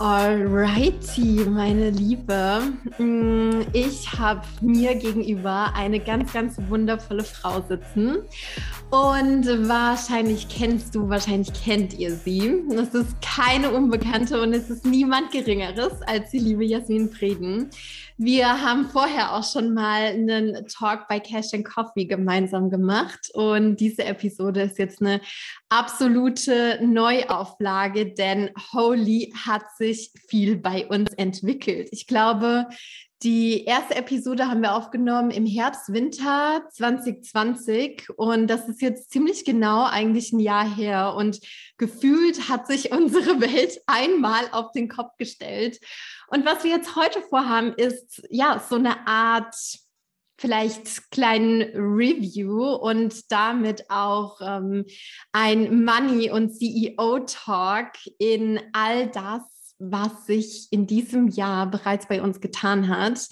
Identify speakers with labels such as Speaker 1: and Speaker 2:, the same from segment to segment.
Speaker 1: Alrighty, meine Liebe. Mm, ich habe mir gegenüber eine ganz, ganz wundervolle Frau sitzen. Und wahrscheinlich kennst du, wahrscheinlich kennt ihr sie. Es ist keine Unbekannte und es ist niemand Geringeres als die liebe Jasmin Frieden. Wir haben vorher auch schon mal einen Talk bei Cash and Coffee gemeinsam gemacht und diese Episode ist jetzt eine absolute Neuauflage, denn Holy hat sich viel bei uns entwickelt. Ich glaube, die erste Episode haben wir aufgenommen im Herbst, Winter 2020 und das ist jetzt ziemlich genau eigentlich ein Jahr her und gefühlt hat sich unsere Welt einmal auf den Kopf gestellt. Und was wir jetzt heute vorhaben, ist ja so eine Art vielleicht kleinen Review und damit auch ähm, ein Money- und CEO-Talk in all das, was sich in diesem Jahr bereits bei uns getan hat.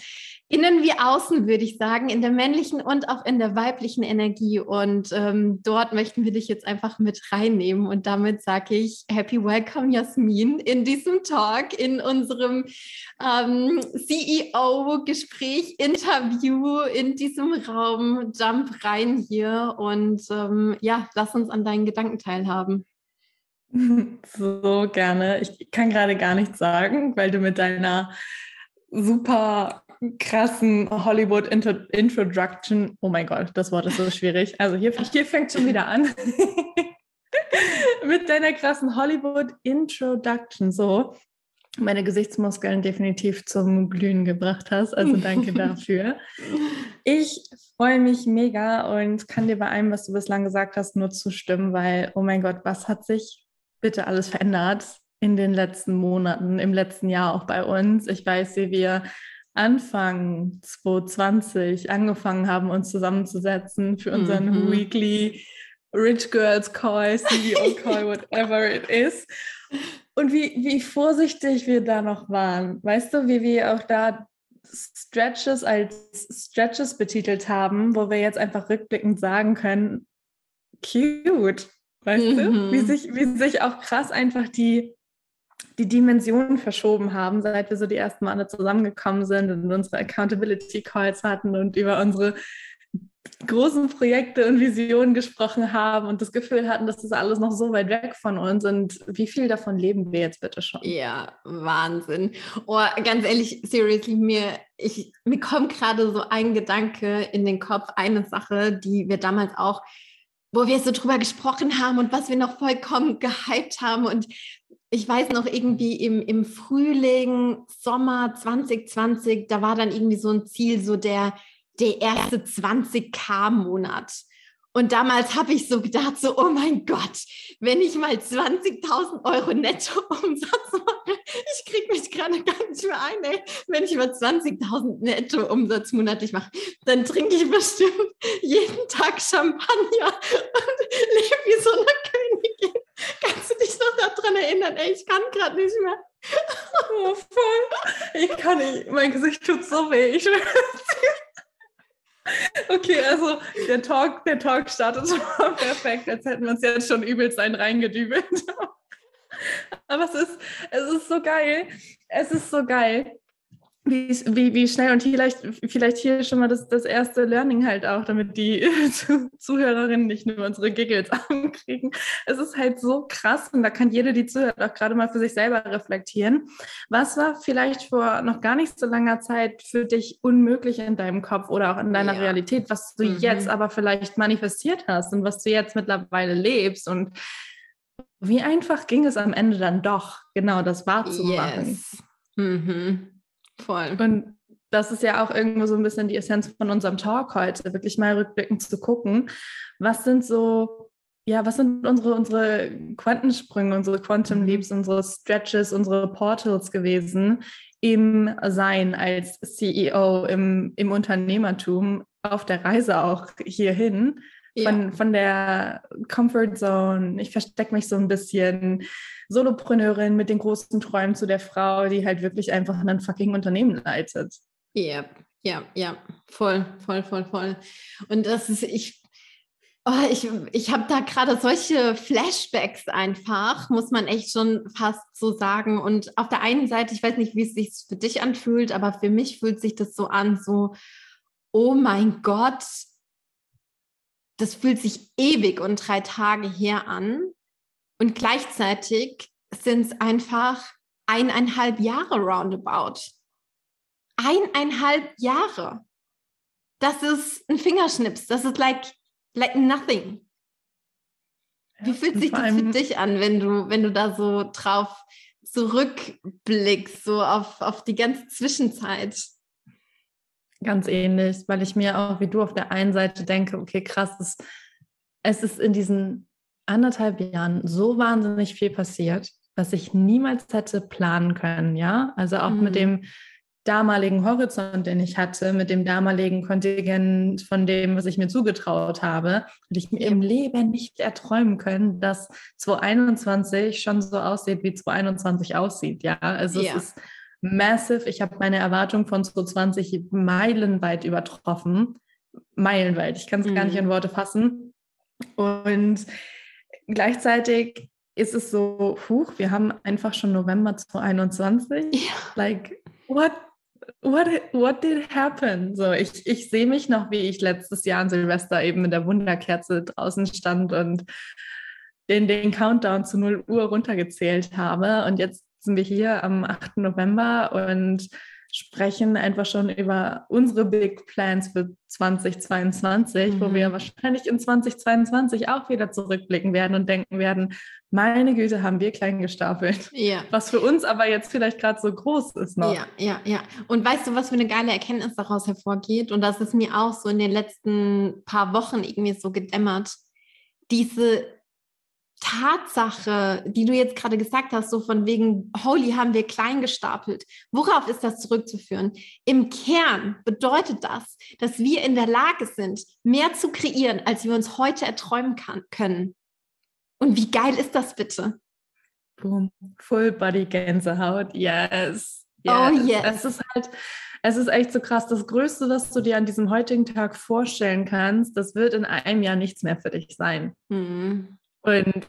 Speaker 1: Innen wie außen, würde ich sagen, in der männlichen und auch in der weiblichen Energie. Und ähm, dort möchten wir dich jetzt einfach mit reinnehmen. Und damit sage ich Happy Welcome, Jasmin, in diesem Talk, in unserem ähm, CEO-Gespräch, Interview, in diesem Raum. Jump rein hier und ähm, ja, lass uns an deinen Gedanken teilhaben.
Speaker 2: So gerne. Ich kann gerade gar nichts sagen, weil du mit deiner super krassen Hollywood Intro Introduction, oh mein Gott, das Wort ist so schwierig. Also hier, hier fängt schon wieder an. mit deiner krassen Hollywood Introduction so meine Gesichtsmuskeln definitiv zum Glühen gebracht hast. Also danke dafür. Ich freue mich mega und kann dir bei allem, was du bislang gesagt hast, nur zustimmen, weil, oh mein Gott, was hat sich bitte alles verändert in den letzten Monaten, im letzten Jahr auch bei uns. Ich weiß, wie wir Anfang 2020 angefangen haben, uns zusammenzusetzen für unseren mhm. Weekly Rich Girls Call, CEO Call, whatever it is. Und wie, wie vorsichtig wir da noch waren. Weißt du, wie wir auch da Stretches als Stretches betitelt haben, wo wir jetzt einfach rückblickend sagen können, cute. Weißt mhm. du? Wie sich, wie sich auch krass einfach die, die Dimensionen verschoben haben, seit wir so die ersten Male zusammengekommen sind und unsere Accountability Calls hatten und über unsere großen Projekte und Visionen gesprochen haben und das Gefühl hatten, dass das alles noch so weit weg von uns und wie viel davon leben wir jetzt bitte schon?
Speaker 1: Ja, Wahnsinn. Oh, ganz ehrlich, seriously, mir, ich, mir kommt gerade so ein Gedanke in den Kopf, eine Sache, die wir damals auch wo wir so drüber gesprochen haben und was wir noch vollkommen gehypt haben. Und ich weiß noch irgendwie im, im Frühling, Sommer 2020, da war dann irgendwie so ein Ziel, so der, der erste 20k-Monat. Und damals habe ich so gedacht, so, oh mein Gott, wenn ich mal 20.000 Euro Netto-Umsatz mache, ich kriege mich gerade gar nicht mehr ein, ey. wenn ich mal 20.000 Netto-Umsatz monatlich mache, dann trinke ich bestimmt jeden Tag Champagner und lebe wie so eine Königin. Kannst du dich noch daran erinnern? Ey, ich kann gerade nicht mehr.
Speaker 2: Oh, voll. Ich kann nicht. Mein Gesicht tut so weh. Ich Okay, also der Talk, der Talk startet schon perfekt, als hätten wir uns jetzt schon übelst einen reingedübelt. Aber es ist, es ist so geil. Es ist so geil wie, wie, wie schnell und vielleicht, vielleicht hier schon mal das, das erste Learning halt auch, damit die Zuhörerinnen nicht nur unsere Giggles ankriegen. Es ist halt so krass und da kann jede, die zuhört, auch gerade mal für sich selber reflektieren. Was war vielleicht vor noch gar nicht so langer Zeit für dich unmöglich in deinem Kopf oder auch in deiner ja. Realität, was du mhm. jetzt aber vielleicht manifestiert hast und was du jetzt mittlerweile lebst und wie einfach ging es am Ende dann doch, genau das wahrzumachen? Yes. Mhm. Voll. Und das ist ja auch irgendwo so ein bisschen die Essenz von unserem Talk heute, wirklich mal rückblickend zu gucken, was sind so ja, was sind unsere, unsere Quantensprünge, unsere Quantum mhm. Leaps, unsere Stretches, unsere Portals gewesen im Sein als CEO, im, im Unternehmertum, auf der Reise auch hierhin? Von, ja. von der Comfort Zone, ich verstecke mich so ein bisschen, Solopreneurin mit den großen Träumen zu der Frau, die halt wirklich einfach ein fucking Unternehmen leitet.
Speaker 1: Ja, ja, ja, voll, voll, voll, voll. Und das ist, ich, oh, ich, ich habe da gerade solche Flashbacks einfach, muss man echt schon fast so sagen. Und auf der einen Seite, ich weiß nicht, wie es sich für dich anfühlt, aber für mich fühlt sich das so an, so, oh mein Gott, das fühlt sich ewig und drei Tage her an. Und gleichzeitig sind es einfach eineinhalb Jahre roundabout. Eineinhalb Jahre. Das ist ein Fingerschnips. Das ist like, like nothing. Wie fühlt sich das für dich an, wenn du, wenn du da so drauf zurückblickst, so auf, auf die ganze Zwischenzeit?
Speaker 2: Ganz ähnlich, weil ich mir auch wie du auf der einen Seite denke, okay, krass, es, es ist in diesen anderthalb Jahren so wahnsinnig viel passiert, was ich niemals hätte planen können, ja. Also auch mhm. mit dem damaligen Horizont, den ich hatte, mit dem damaligen Kontingent von dem, was ich mir zugetraut habe, hätte ich mir im Leben nicht erträumen können, dass 2021 schon so aussieht, wie 2021 aussieht, ja. Also ja. es ist massive. Ich habe meine Erwartung von 2020 meilenweit übertroffen. Meilenweit. Ich kann es mhm. gar nicht mhm. in Worte fassen. Und gleichzeitig ist es so, huch, wir haben einfach schon November 2021. Ja. Like, what, what, what did happen? So, ich, ich sehe mich noch, wie ich letztes Jahr an Silvester eben mit der Wunderkerze draußen stand und den, den Countdown zu 0 Uhr runtergezählt habe. Und jetzt sind wir hier am 8. November und sprechen einfach schon über unsere Big Plans für 2022, mhm. wo wir mhm. wahrscheinlich in 2022 auch wieder zurückblicken werden und denken werden, meine Güte, haben wir klein gestapelt. Ja. Was für uns aber jetzt vielleicht gerade so groß ist noch.
Speaker 1: Ja, ja, ja. Und weißt du, was für eine geile Erkenntnis daraus hervorgeht? Und das ist mir auch so in den letzten paar Wochen irgendwie so gedämmert. Diese Tatsache, die du jetzt gerade gesagt hast, so von wegen, holy, haben wir klein gestapelt. Worauf ist das zurückzuführen? Im Kern bedeutet das, dass wir in der Lage sind, mehr zu kreieren, als wir uns heute erträumen kann, können. Und wie geil ist das bitte?
Speaker 2: Boom. Full Body Gänsehaut. Yes. yes. Oh yes. Es ist halt, es ist echt so krass. Das Größte, was du dir an diesem heutigen Tag vorstellen kannst, das wird in einem Jahr nichts mehr für dich sein. Mhm. Und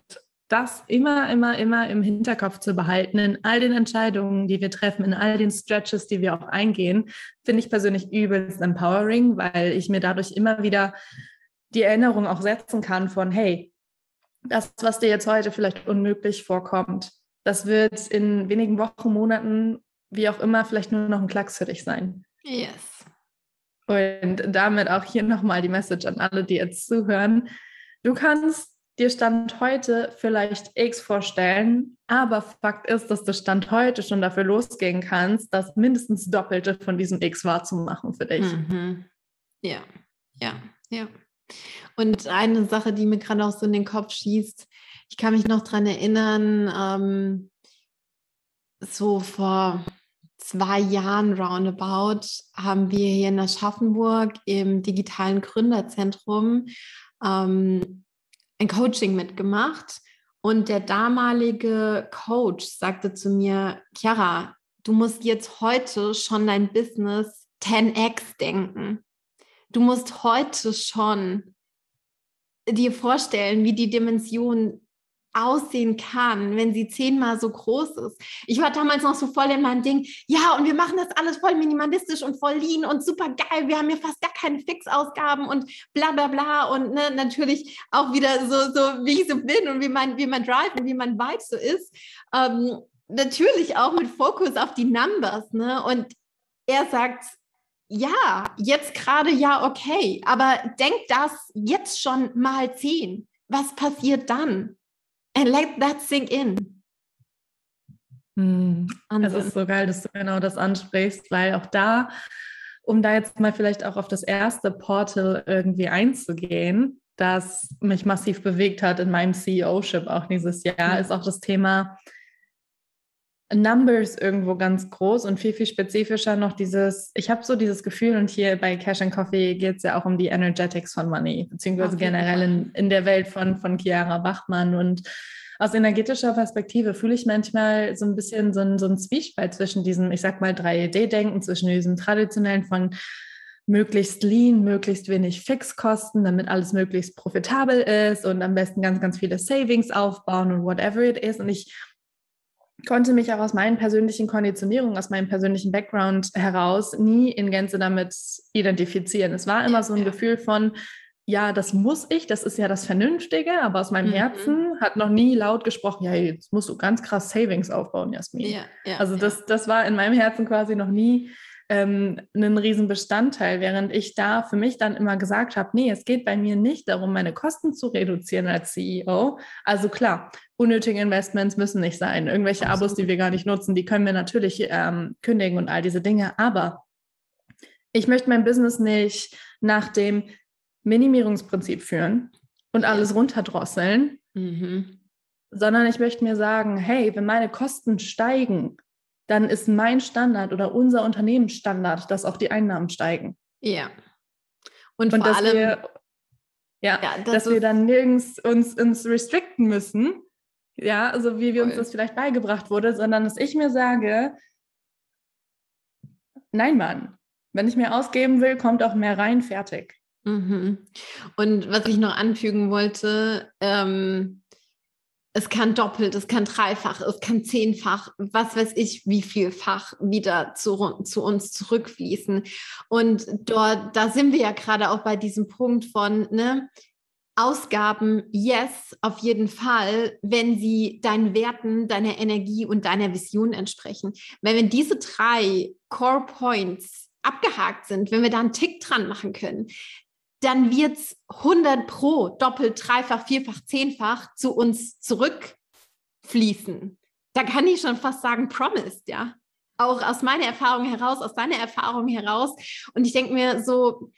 Speaker 2: das immer, immer, immer im Hinterkopf zu behalten, in all den Entscheidungen, die wir treffen, in all den Stretches, die wir auch eingehen, finde ich persönlich übelst empowering, weil ich mir dadurch immer wieder die Erinnerung auch setzen kann von, hey, das, was dir jetzt heute vielleicht unmöglich vorkommt, das wird in wenigen Wochen, Monaten, wie auch immer, vielleicht nur noch ein Klacks für dich sein.
Speaker 1: Yes.
Speaker 2: Und damit auch hier nochmal die Message an alle, die jetzt zuhören. Du kannst dir Stand heute vielleicht X vorstellen, aber Fakt ist, dass du Stand heute schon dafür losgehen kannst, das mindestens Doppelte von diesem X wahrzumachen für dich. Mhm.
Speaker 1: Ja, ja, ja. Und eine Sache, die mir gerade auch so in den Kopf schießt, ich kann mich noch daran erinnern, ähm, so vor zwei Jahren roundabout haben wir hier in Aschaffenburg im digitalen Gründerzentrum ähm, ein Coaching mitgemacht und der damalige Coach sagte zu mir, Chiara, du musst jetzt heute schon dein Business 10x denken. Du musst heute schon dir vorstellen, wie die Dimension aussehen kann, wenn sie zehnmal so groß ist. Ich war damals noch so voll in meinem Ding, ja, und wir machen das alles voll minimalistisch und voll lean und super geil. Wir haben ja fast gar keine Fixausgaben und bla bla bla. Und ne, natürlich auch wieder so, so, wie ich so bin und wie mein, wie mein Drive und wie mein Vibe so ist. Ähm, natürlich auch mit Fokus auf die Numbers. Ne? Und er sagt, ja, jetzt gerade ja, okay, aber denk das jetzt schon mal zehn. Was passiert dann? And let that sink in.
Speaker 2: Hm. Es ist so geil, dass du genau das ansprichst, weil auch da, um da jetzt mal vielleicht auch auf das erste Portal irgendwie einzugehen, das mich massiv bewegt hat in meinem CEO-Ship auch dieses Jahr, ist auch das Thema Numbers irgendwo ganz groß und viel, viel spezifischer noch dieses, ich habe so dieses Gefühl, und hier bei Cash and Coffee geht es ja auch um die Energetics von Money, beziehungsweise okay. generell in, in der Welt von, von Chiara Bachmann. Und aus energetischer Perspektive fühle ich manchmal so ein bisschen so ein, so ein Zwiespalt zwischen diesem, ich sag mal, 3D-Denken, zwischen diesem traditionellen von möglichst lean, möglichst wenig Fixkosten, damit alles möglichst profitabel ist und am besten ganz, ganz viele Savings aufbauen und whatever it is. Und ich konnte mich auch aus meinen persönlichen Konditionierungen, aus meinem persönlichen Background heraus nie in Gänze damit identifizieren. Es war immer so ein ja. Gefühl von, ja, das muss ich, das ist ja das Vernünftige, aber aus meinem mhm. Herzen hat noch nie laut gesprochen, ja, jetzt musst du ganz krass Savings aufbauen, Jasmin. Ja, ja, also das, das war in meinem Herzen quasi noch nie ähm, ein Riesenbestandteil, während ich da für mich dann immer gesagt habe, nee, es geht bei mir nicht darum, meine Kosten zu reduzieren als CEO. Also klar, unnötige Investments müssen nicht sein. Irgendwelche Absolut. Abos, die wir gar nicht nutzen, die können wir natürlich ähm, kündigen und all diese Dinge. Aber ich möchte mein Business nicht nach dem Minimierungsprinzip führen und alles runterdrosseln, mhm. sondern ich möchte mir sagen, hey, wenn meine Kosten steigen, dann ist mein Standard oder unser Unternehmensstandard, dass auch die Einnahmen steigen.
Speaker 1: Ja.
Speaker 2: Und, und vor allem, wir, ja, ja das dass wir dann nirgends uns, uns restricten müssen, ja, also wie wir uns das vielleicht beigebracht wurde, sondern dass ich mir sage, nein, Mann, wenn ich mehr ausgeben will, kommt auch mehr rein, fertig.
Speaker 1: Mhm. Und was ich noch anfügen wollte, ähm, es kann doppelt, es kann dreifach, es kann zehnfach, was weiß ich, wie vielfach wieder zu, zu uns zurückfließen. Und dort, da sind wir ja gerade auch bei diesem Punkt von, ne, Ausgaben, yes, auf jeden Fall, wenn sie deinen Werten, deiner Energie und deiner Vision entsprechen. Weil wenn diese drei Core Points abgehakt sind, wenn wir da einen Tick dran machen können, dann wird es 100 pro, doppelt, dreifach, vierfach, zehnfach zu uns zurückfließen. Da kann ich schon fast sagen, promised, ja. Auch aus meiner Erfahrung heraus, aus deiner Erfahrung heraus. Und ich denke mir so,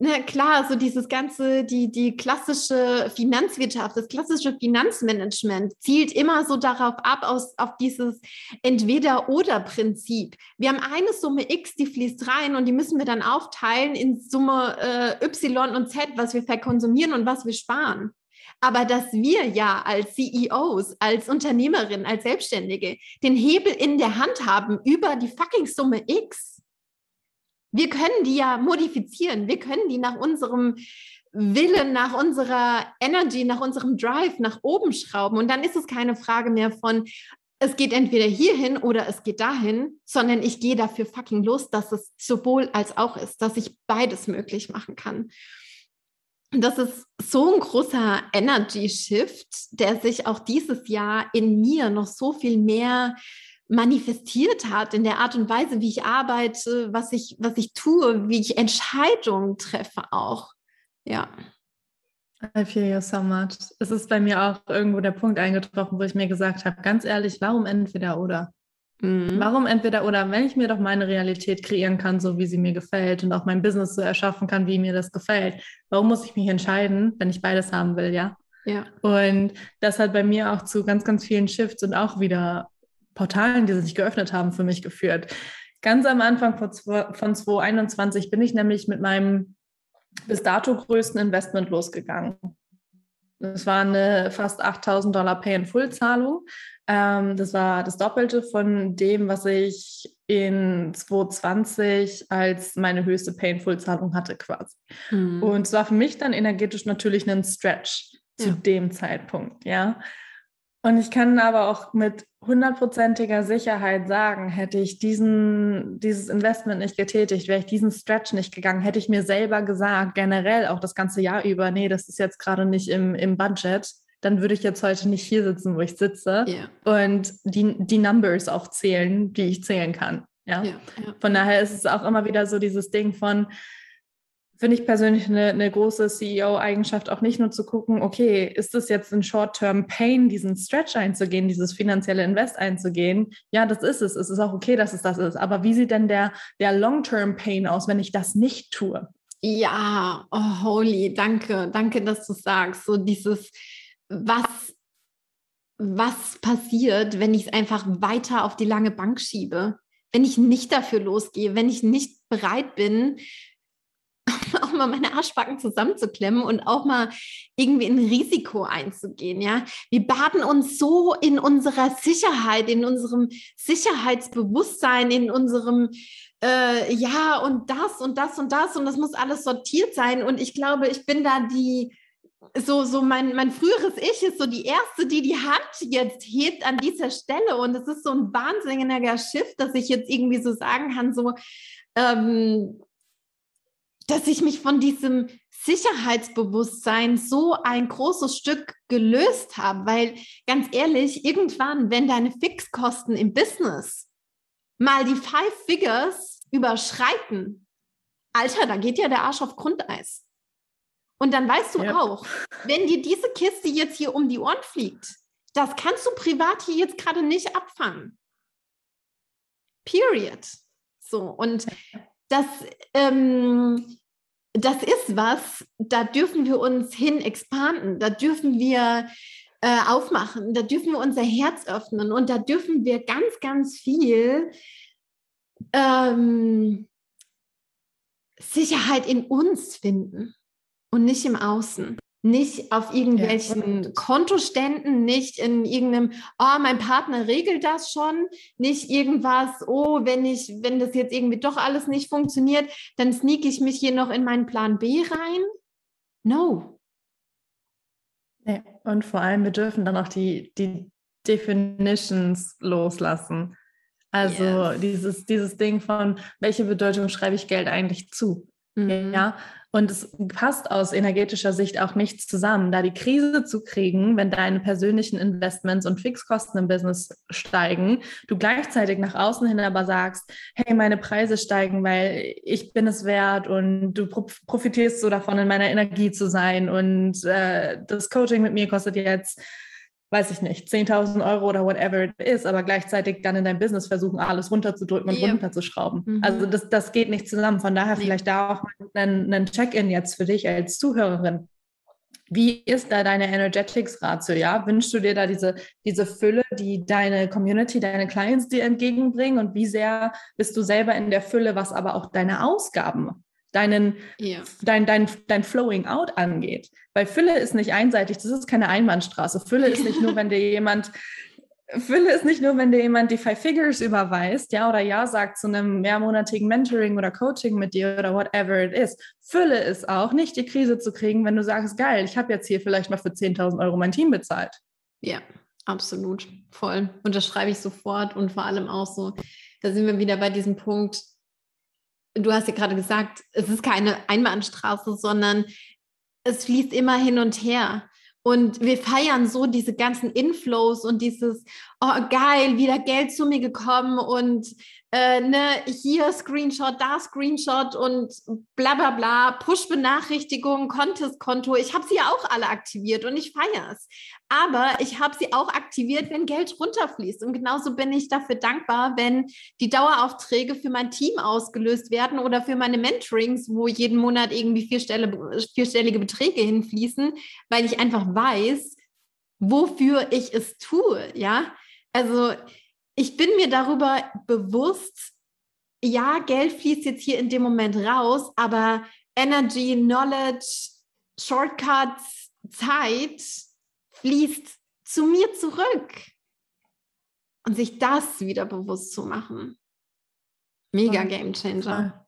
Speaker 1: ne, klar, so dieses ganze, die, die klassische Finanzwirtschaft, das klassische Finanzmanagement zielt immer so darauf ab, aus, auf dieses Entweder-Oder-Prinzip. Wir haben eine Summe X, die fließt rein und die müssen wir dann aufteilen in Summe äh, Y und Z, was wir verkonsumieren und was wir sparen. Aber dass wir ja als CEOs, als Unternehmerin, als Selbstständige den Hebel in der Hand haben über die fucking Summe X, wir können die ja modifizieren. Wir können die nach unserem Willen, nach unserer Energy, nach unserem Drive nach oben schrauben. Und dann ist es keine Frage mehr von, es geht entweder hierhin oder es geht dahin, sondern ich gehe dafür fucking los, dass es sowohl als auch ist, dass ich beides möglich machen kann. Und das ist so ein großer Energy Shift, der sich auch dieses Jahr in mir noch so viel mehr manifestiert hat in der Art und Weise, wie ich arbeite, was ich, was ich tue, wie ich Entscheidungen treffe auch. Ja.
Speaker 2: I feel you so much. Es ist bei mir auch irgendwo der Punkt eingetroffen, wo ich mir gesagt habe, ganz ehrlich, warum entweder oder? Mhm. Warum entweder oder, wenn ich mir doch meine Realität kreieren kann, so wie sie mir gefällt und auch mein Business so erschaffen kann, wie mir das gefällt, warum muss ich mich entscheiden, wenn ich beides haben will, ja? Ja. Und das hat bei mir auch zu ganz, ganz vielen Shifts und auch wieder Portalen, die sich geöffnet haben, für mich geführt. Ganz am Anfang von 2021 bin ich nämlich mit meinem bis dato größten Investment losgegangen. Das war eine fast 8000 Dollar Pay-in-Full-Zahlung. Ähm, das war das Doppelte von dem, was ich in 2020 als meine höchste Pay-in-Full-Zahlung hatte quasi. Mhm. Und es war für mich dann energetisch natürlich ein Stretch zu ja. dem Zeitpunkt, ja. Und ich kann aber auch mit hundertprozentiger Sicherheit sagen, hätte ich diesen, dieses Investment nicht getätigt, wäre ich diesen Stretch nicht gegangen, hätte ich mir selber gesagt, generell auch das ganze Jahr über, nee, das ist jetzt gerade nicht im, im Budget, dann würde ich jetzt heute nicht hier sitzen, wo ich sitze yeah. und die, die Numbers auch zählen, die ich zählen kann. Ja? Yeah, yeah. Von daher ist es auch immer wieder so dieses Ding von, finde ich persönlich eine, eine große CEO-Eigenschaft, auch nicht nur zu gucken, okay, ist es jetzt ein Short-Term-Pain, diesen Stretch einzugehen, dieses finanzielle Invest einzugehen? Ja, das ist es. Es ist auch okay, dass es das ist. Aber wie sieht denn der, der Long-Term-Pain aus, wenn ich das nicht tue?
Speaker 1: Ja, oh, holy, danke, danke, dass du sagst. So dieses, was, was passiert, wenn ich es einfach weiter auf die lange Bank schiebe? Wenn ich nicht dafür losgehe, wenn ich nicht bereit bin, auch mal meine Arschbacken zusammenzuklemmen und auch mal irgendwie ein Risiko einzugehen, ja. Wir baden uns so in unserer Sicherheit, in unserem Sicherheitsbewusstsein, in unserem äh, ja und das und das und das und das muss alles sortiert sein und ich glaube, ich bin da die so, so mein, mein früheres Ich ist so die Erste, die die Hand jetzt hebt an dieser Stelle. Und es ist so ein wahnsinniger Shift, dass ich jetzt irgendwie so sagen kann, so, ähm, dass ich mich von diesem Sicherheitsbewusstsein so ein großes Stück gelöst habe, weil ganz ehrlich, irgendwann, wenn deine Fixkosten im Business mal die Five Figures überschreiten, Alter, da geht ja der Arsch auf Grundeis. Und dann weißt du ja. auch, wenn dir diese Kiste jetzt hier um die Ohren fliegt, das kannst du privat hier jetzt gerade nicht abfangen. Period. So, und das, ähm, das ist was, da dürfen wir uns hin expanden, da dürfen wir äh, aufmachen, da dürfen wir unser Herz öffnen und da dürfen wir ganz, ganz viel ähm, Sicherheit in uns finden und nicht im Außen. Nicht auf irgendwelchen ja, Kontoständen, nicht in irgendeinem, oh, mein Partner regelt das schon, nicht irgendwas, oh, wenn ich, wenn das jetzt irgendwie doch alles nicht funktioniert, dann sneak ich mich hier noch in meinen Plan B rein. No.
Speaker 2: Ja, und vor allem, wir dürfen dann auch die, die Definitions loslassen. Also yes. dieses, dieses Ding von, welche Bedeutung schreibe ich Geld eigentlich zu? Mhm. Ja, und es passt aus energetischer Sicht auch nichts zusammen, da die Krise zu kriegen, wenn deine persönlichen Investments und Fixkosten im Business steigen, du gleichzeitig nach außen hin aber sagst, hey, meine Preise steigen, weil ich bin es wert und du profitierst so davon, in meiner Energie zu sein und äh, das Coaching mit mir kostet jetzt weiß ich nicht, 10.000 Euro oder whatever it is, aber gleichzeitig dann in dein Business versuchen, alles runterzudrücken und yep. runterzuschrauben. Mhm. Also das, das geht nicht zusammen. Von daher nee. vielleicht da auch ein, ein Check-in jetzt für dich als Zuhörerin. Wie ist da deine Energetics-Ratio? Ja? Wünschst du dir da diese, diese Fülle, die deine Community, deine Clients dir entgegenbringen? Und wie sehr bist du selber in der Fülle, was aber auch deine Ausgaben deinen, ja. dein, dein, dein Flowing Out angeht. Weil Fülle ist nicht einseitig, das ist keine Einbahnstraße. Fülle ist nicht nur, wenn dir jemand, Fülle ist nicht nur, wenn dir jemand die Five Figures überweist, ja, oder ja sagt zu einem mehrmonatigen Mentoring oder Coaching mit dir oder whatever it is. Fülle ist auch, nicht die Krise zu kriegen, wenn du sagst, geil, ich habe jetzt hier vielleicht mal für 10.000 Euro mein Team bezahlt.
Speaker 1: Ja, absolut, voll. Und das schreibe ich sofort und vor allem auch so, da sind wir wieder bei diesem Punkt, du hast ja gerade gesagt, es ist keine Einbahnstraße, sondern es fließt immer hin und her. Und wir feiern so diese ganzen Inflows und dieses, oh geil, wieder Geld zu mir gekommen und äh, ne, hier Screenshot, da Screenshot und bla bla bla, Push-Benachrichtigung, Contest-Konto. Ich habe sie ja auch alle aktiviert und ich feiere es. Aber ich habe sie auch aktiviert, wenn Geld runterfließt. Und genauso bin ich dafür dankbar, wenn die Daueraufträge für mein Team ausgelöst werden oder für meine Mentorings, wo jeden Monat irgendwie vierstellige Beträge hinfließen, weil ich einfach weiß, wofür ich es tue. Ja, also ich bin mir darüber bewusst, ja, Geld fließt jetzt hier in dem Moment raus, aber Energy, Knowledge, Shortcuts, Zeit fließt zu mir zurück. Und sich das wieder bewusst zu machen. Mega Game Changer.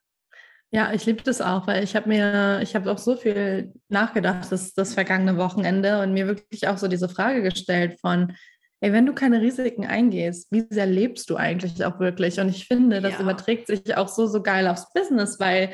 Speaker 2: Ja, ich liebe das auch, weil ich habe mir, ich habe auch so viel nachgedacht das, das vergangene Wochenende und mir wirklich auch so diese Frage gestellt von, ey, wenn du keine Risiken eingehst, wie sehr lebst du eigentlich auch wirklich? Und ich finde, das ja. überträgt sich auch so, so geil aufs Business, weil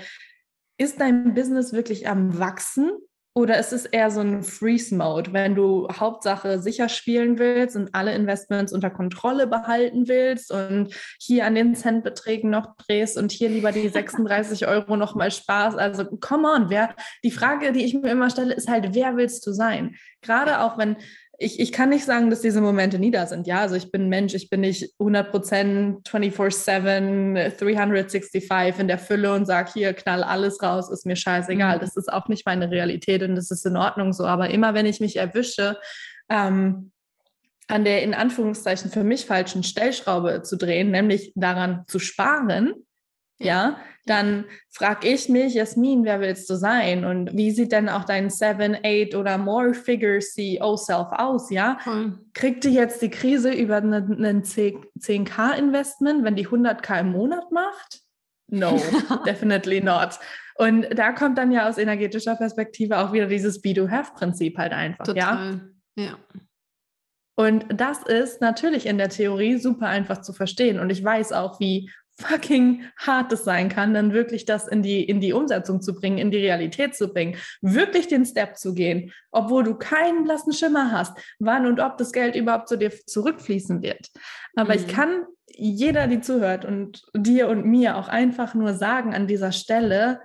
Speaker 2: ist dein Business wirklich am Wachsen oder ist es eher so ein Freeze-Mode, wenn du Hauptsache sicher spielen willst und alle Investments unter Kontrolle behalten willst und hier an den Centbeträgen noch drehst und hier lieber die 36 Euro nochmal Spaß. Also come on, wer, die Frage, die ich mir immer stelle, ist halt, wer willst du sein? Gerade auch wenn ich, ich kann nicht sagen, dass diese Momente nie da sind. Ja, also ich bin Mensch, ich bin nicht 100% 24-7, 365 in der Fülle und sage, hier, knall alles raus, ist mir scheißegal. Mhm. Das ist auch nicht meine Realität und das ist in Ordnung so. Aber immer, wenn ich mich erwische, ähm, an der in Anführungszeichen für mich falschen Stellschraube zu drehen, nämlich daran zu sparen, ja, dann frage ich mich, Jasmin, wer willst du sein? Und wie sieht denn auch dein 7, 8 oder more Figure CEO Self aus? Ja, hm. kriegt die jetzt die Krise über einen 10k Investment, wenn die 100k im Monat macht? No, definitely not. Und da kommt dann ja aus energetischer Perspektive auch wieder dieses Be-Do-Have-Prinzip halt einfach. Total. Ja. ja. Und das ist natürlich in der Theorie super einfach zu verstehen. Und ich weiß auch, wie fucking hart es sein kann, dann wirklich das in die, in die Umsetzung zu bringen, in die Realität zu bringen, wirklich den Step zu gehen, obwohl du keinen blassen Schimmer hast, wann und ob das Geld überhaupt zu dir zurückfließen wird. Aber mhm. ich kann jeder, die zuhört und dir und mir auch einfach nur sagen an dieser Stelle,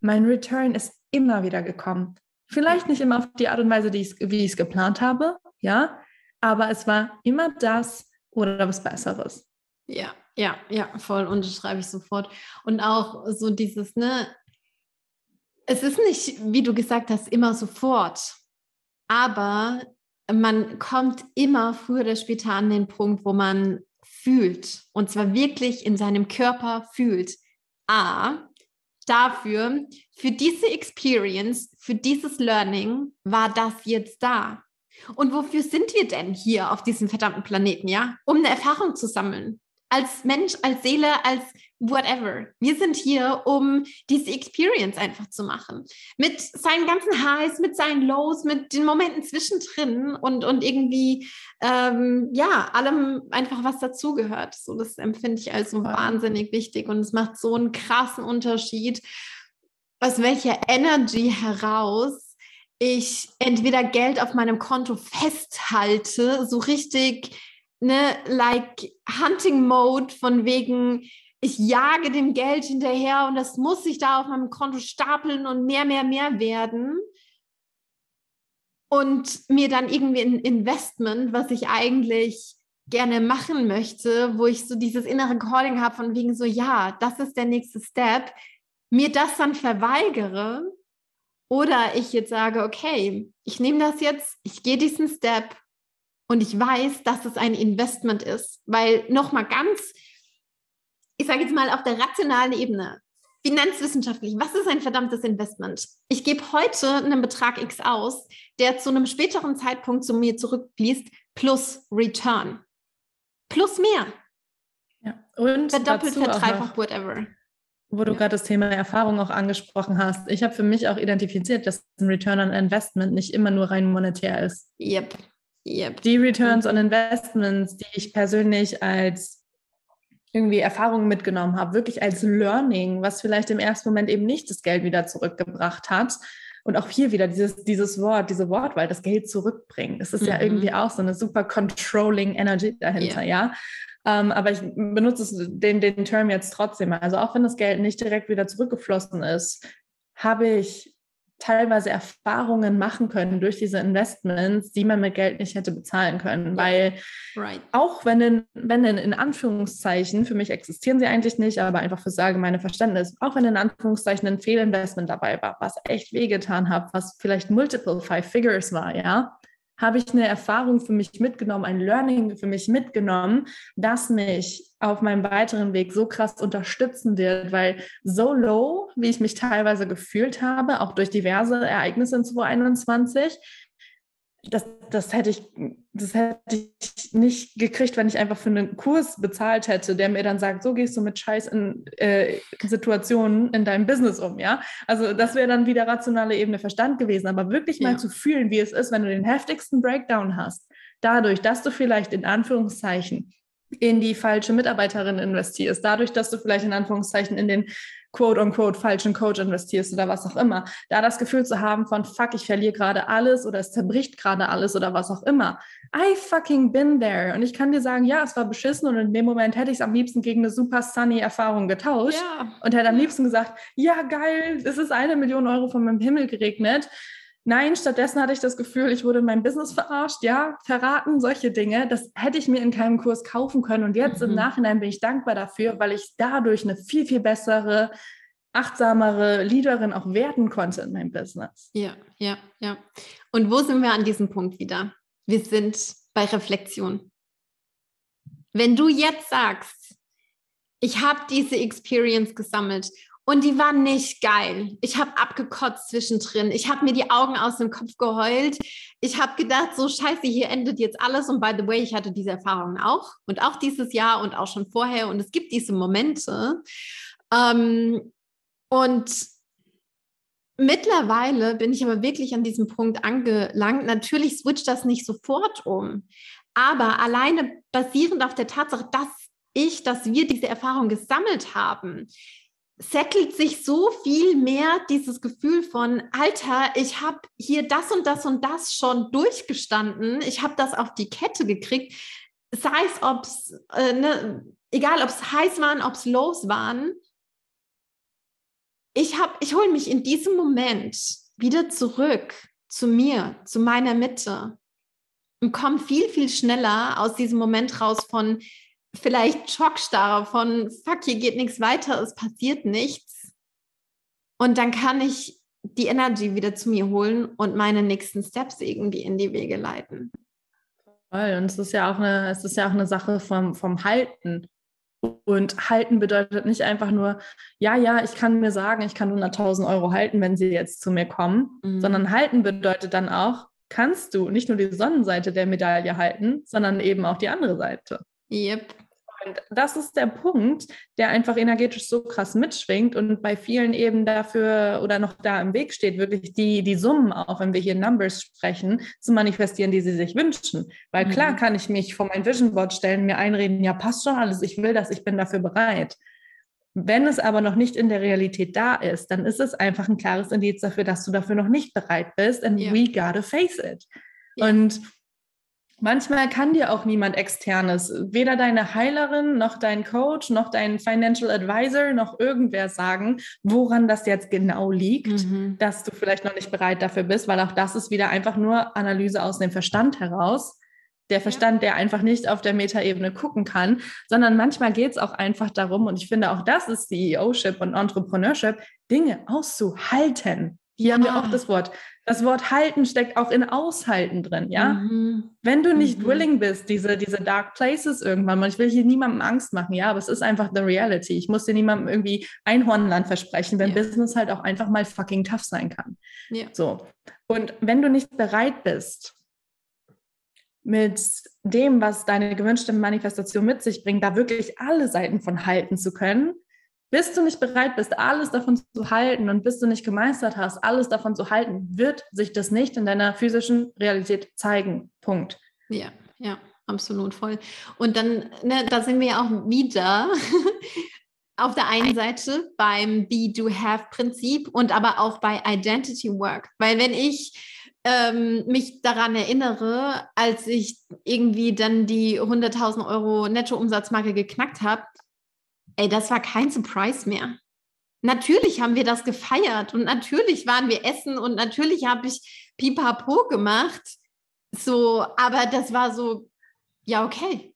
Speaker 2: mein Return ist immer wieder gekommen. Vielleicht nicht immer auf die Art und Weise, die ich, wie ich es geplant habe, ja, aber es war immer das oder was Besseres.
Speaker 1: Ja, ja, ja, voll unterschreibe ich sofort. Und auch so dieses, ne, es ist nicht, wie du gesagt hast, immer sofort, aber man kommt immer früher oder später an den Punkt, wo man fühlt und zwar wirklich in seinem Körper fühlt. A, dafür, für diese Experience, für dieses Learning war das jetzt da. Und wofür sind wir denn hier auf diesem verdammten Planeten, ja? Um eine Erfahrung zu sammeln als Mensch, als Seele, als whatever. Wir sind hier, um diese Experience einfach zu machen. Mit seinen ganzen Highs, mit seinen Lows, mit den Momenten zwischendrin und, und irgendwie, ähm, ja, allem einfach, was dazugehört. So, das empfinde ich als so wahnsinnig wichtig und es macht so einen krassen Unterschied, aus welcher Energy heraus ich entweder Geld auf meinem Konto festhalte, so richtig ne, like Hunting Mode von wegen, ich jage dem Geld hinterher und das muss sich da auf meinem Konto stapeln und mehr, mehr, mehr werden. Und mir dann irgendwie ein Investment, was ich eigentlich gerne machen möchte, wo ich so dieses innere Calling habe von wegen so, ja, das ist der nächste Step, mir das dann verweigere oder ich jetzt sage, okay, ich nehme das jetzt, ich gehe diesen Step und ich weiß, dass es ein Investment ist, weil nochmal ganz, ich sage jetzt mal auf der rationalen Ebene, finanzwissenschaftlich, was ist ein verdammtes Investment? Ich gebe heute einen Betrag X aus, der zu einem späteren Zeitpunkt zu mir zurückfließt, plus Return. Plus mehr.
Speaker 2: Ja, und verdoppelt, verdreifacht, whatever. Wo du ja. gerade das Thema Erfahrung auch angesprochen hast. Ich habe für mich auch identifiziert, dass ein Return on Investment nicht immer nur rein monetär ist.
Speaker 1: Yep.
Speaker 2: Yep. Die Returns on Investments, die ich persönlich als irgendwie Erfahrungen mitgenommen habe, wirklich als Learning, was vielleicht im ersten Moment eben nicht das Geld wieder zurückgebracht hat. Und auch hier wieder dieses, dieses Wort, diese Wortwahl, das Geld zurückbringen. Das ist mhm. ja irgendwie auch so eine super controlling Energy dahinter, yeah. ja. Ähm, aber ich benutze den, den Term jetzt trotzdem. Also auch wenn das Geld nicht direkt wieder zurückgeflossen ist, habe ich teilweise Erfahrungen machen können durch diese Investments, die man mit Geld nicht hätte bezahlen können. Weil right. auch wenn in, wenn in, in Anführungszeichen, für mich existieren sie eigentlich nicht, aber einfach für allgemeine Verständnis, auch wenn in Anführungszeichen ein Fehlinvestment dabei war, was echt wehgetan hat, was vielleicht multiple five figures war, ja, habe ich eine Erfahrung für mich mitgenommen, ein Learning für mich mitgenommen, das mich auf meinem weiteren Weg so krass unterstützen wird, weil so low, wie ich mich teilweise gefühlt habe, auch durch diverse Ereignisse in 2021, das, das, hätte ich, das hätte ich nicht gekriegt, wenn ich einfach für einen Kurs bezahlt hätte, der mir dann sagt, so gehst du mit Scheiß in äh, Situationen in deinem Business um, ja. Also das wäre dann wieder rationale Ebene Verstand gewesen, aber wirklich mal ja. zu fühlen, wie es ist, wenn du den heftigsten Breakdown hast, dadurch, dass du vielleicht in Anführungszeichen in die falsche Mitarbeiterin investierst, dadurch, dass du vielleicht in Anführungszeichen in den quote-unquote falschen Coach investierst oder was auch immer, da das Gefühl zu haben von, fuck, ich verliere gerade alles oder es zerbricht gerade alles oder was auch immer. I fucking been there. Und ich kann dir sagen, ja, es war beschissen und in dem Moment hätte ich es am liebsten gegen eine super sunny Erfahrung getauscht ja. und hätte am liebsten gesagt, ja, geil, es ist eine Million Euro von meinem Himmel geregnet. Nein, stattdessen hatte ich das Gefühl, ich wurde in meinem Business verarscht, ja, verraten, solche Dinge. Das hätte ich mir in keinem Kurs kaufen können. Und jetzt mhm. im Nachhinein bin ich dankbar dafür, weil ich dadurch eine viel, viel bessere, achtsamere Leaderin auch werden konnte in meinem Business.
Speaker 1: Ja, ja, ja. Und wo sind wir an diesem Punkt wieder? Wir sind bei Reflexion. Wenn du jetzt sagst, ich habe diese Experience gesammelt und die war nicht geil. Ich habe abgekotzt zwischendrin. Ich habe mir die Augen aus dem Kopf geheult. Ich habe gedacht, so scheiße, hier endet jetzt alles. Und by the way, ich hatte diese Erfahrungen auch. Und auch dieses Jahr und auch schon vorher. Und es gibt diese Momente. Ähm, und mittlerweile bin ich aber wirklich an diesem Punkt angelangt. Natürlich switcht das nicht sofort um. Aber alleine basierend auf der Tatsache, dass ich, dass wir diese Erfahrung gesammelt haben, settelt sich so viel mehr dieses Gefühl von, Alter, ich habe hier das und das und das schon durchgestanden, ich habe das auf die Kette gekriegt, sei es, ob es, äh, ne, egal ob es heiß waren, ob es los waren. Ich, hab, ich hole mich in diesem Moment wieder zurück zu mir, zu meiner Mitte und komme viel, viel schneller aus diesem Moment raus von, vielleicht Schockstarre von, fuck, hier geht nichts weiter, es passiert nichts. Und dann kann ich die Energy wieder zu mir holen und meine nächsten Steps irgendwie in die Wege leiten.
Speaker 2: Toll. Und es ist ja auch eine, es ist ja auch eine Sache vom, vom Halten. Und halten bedeutet nicht einfach nur, ja, ja, ich kann mir sagen, ich kann 100.000 Euro halten, wenn sie jetzt zu mir kommen, mhm. sondern halten bedeutet dann auch, kannst du nicht nur die Sonnenseite der Medaille halten, sondern eben auch die andere Seite.
Speaker 1: Yep.
Speaker 2: Und das ist der Punkt, der einfach energetisch so krass mitschwingt und bei vielen eben dafür oder noch da im Weg steht, wirklich die, die Summen auch, wenn wir hier Numbers sprechen, zu manifestieren, die sie sich wünschen. Weil klar mhm. kann ich mich vor mein Vision Board stellen, mir einreden, ja, passt schon alles, ich will das, ich bin dafür bereit. Wenn es aber noch nicht in der Realität da ist, dann ist es einfach ein klares Indiz dafür, dass du dafür noch nicht bereit bist. And yeah. we gotta face it. Yeah. Und Manchmal kann dir auch niemand externes, weder deine Heilerin noch dein Coach noch dein Financial Advisor noch irgendwer sagen, woran das jetzt genau liegt, mhm. dass du vielleicht noch nicht bereit dafür bist, weil auch das ist wieder einfach nur Analyse aus dem Verstand heraus. Der Verstand, der einfach nicht auf der Metaebene gucken kann, sondern manchmal geht es auch einfach darum, und ich finde auch das ist CEO-Ship und Entrepreneurship, Dinge auszuhalten. Hier ja. haben wir auch das Wort. Das Wort halten steckt auch in aushalten drin, ja? Mhm. Wenn du nicht mhm. willing bist, diese, diese dark places irgendwann mal, ich will hier niemandem Angst machen, ja, aber es ist einfach the reality. Ich muss dir niemandem irgendwie Einhornland versprechen, wenn ja. Business halt auch einfach mal fucking tough sein kann. Ja. So. Und wenn du nicht bereit bist, mit dem, was deine gewünschte Manifestation mit sich bringt, da wirklich alle Seiten von halten zu können, bis du nicht bereit bist, alles davon zu halten und bis du nicht gemeistert hast, alles davon zu halten, wird sich das nicht in deiner physischen Realität zeigen. Punkt.
Speaker 1: Ja, ja, absolut voll. Und dann, ne, da sind wir ja auch wieder auf der einen Seite beim Be-Do-Have-Prinzip und aber auch bei Identity Work. Weil wenn ich ähm, mich daran erinnere, als ich irgendwie dann die 100.000 Euro Nettoumsatzmarke geknackt habe, ey, das war kein Surprise mehr. Natürlich haben wir das gefeiert und natürlich waren wir essen und natürlich habe ich Pipapo gemacht. So, aber das war so, ja, okay.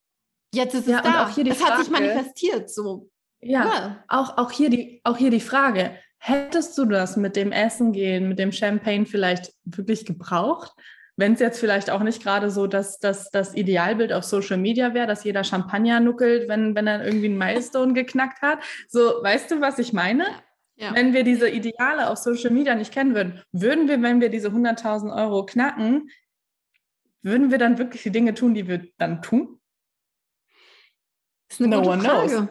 Speaker 1: Jetzt ist es ja, da. es Frage, hat sich manifestiert. So.
Speaker 2: Ja, ja, Auch, auch, hier die, auch hier die Frage. Hättest du das mit dem Essen gehen, mit dem Champagne vielleicht wirklich gebraucht? Wenn es jetzt vielleicht auch nicht gerade so dass, dass das Idealbild auf Social Media wäre, dass jeder Champagner nuckelt, wenn, wenn er irgendwie einen Milestone geknackt hat. So, weißt du, was ich meine? Ja. Wenn wir diese Ideale auf Social Media nicht kennen würden, würden wir, wenn wir diese 100.000 Euro knacken, würden wir dann wirklich die Dinge tun, die wir dann tun?
Speaker 1: Ist eine no gute Frage.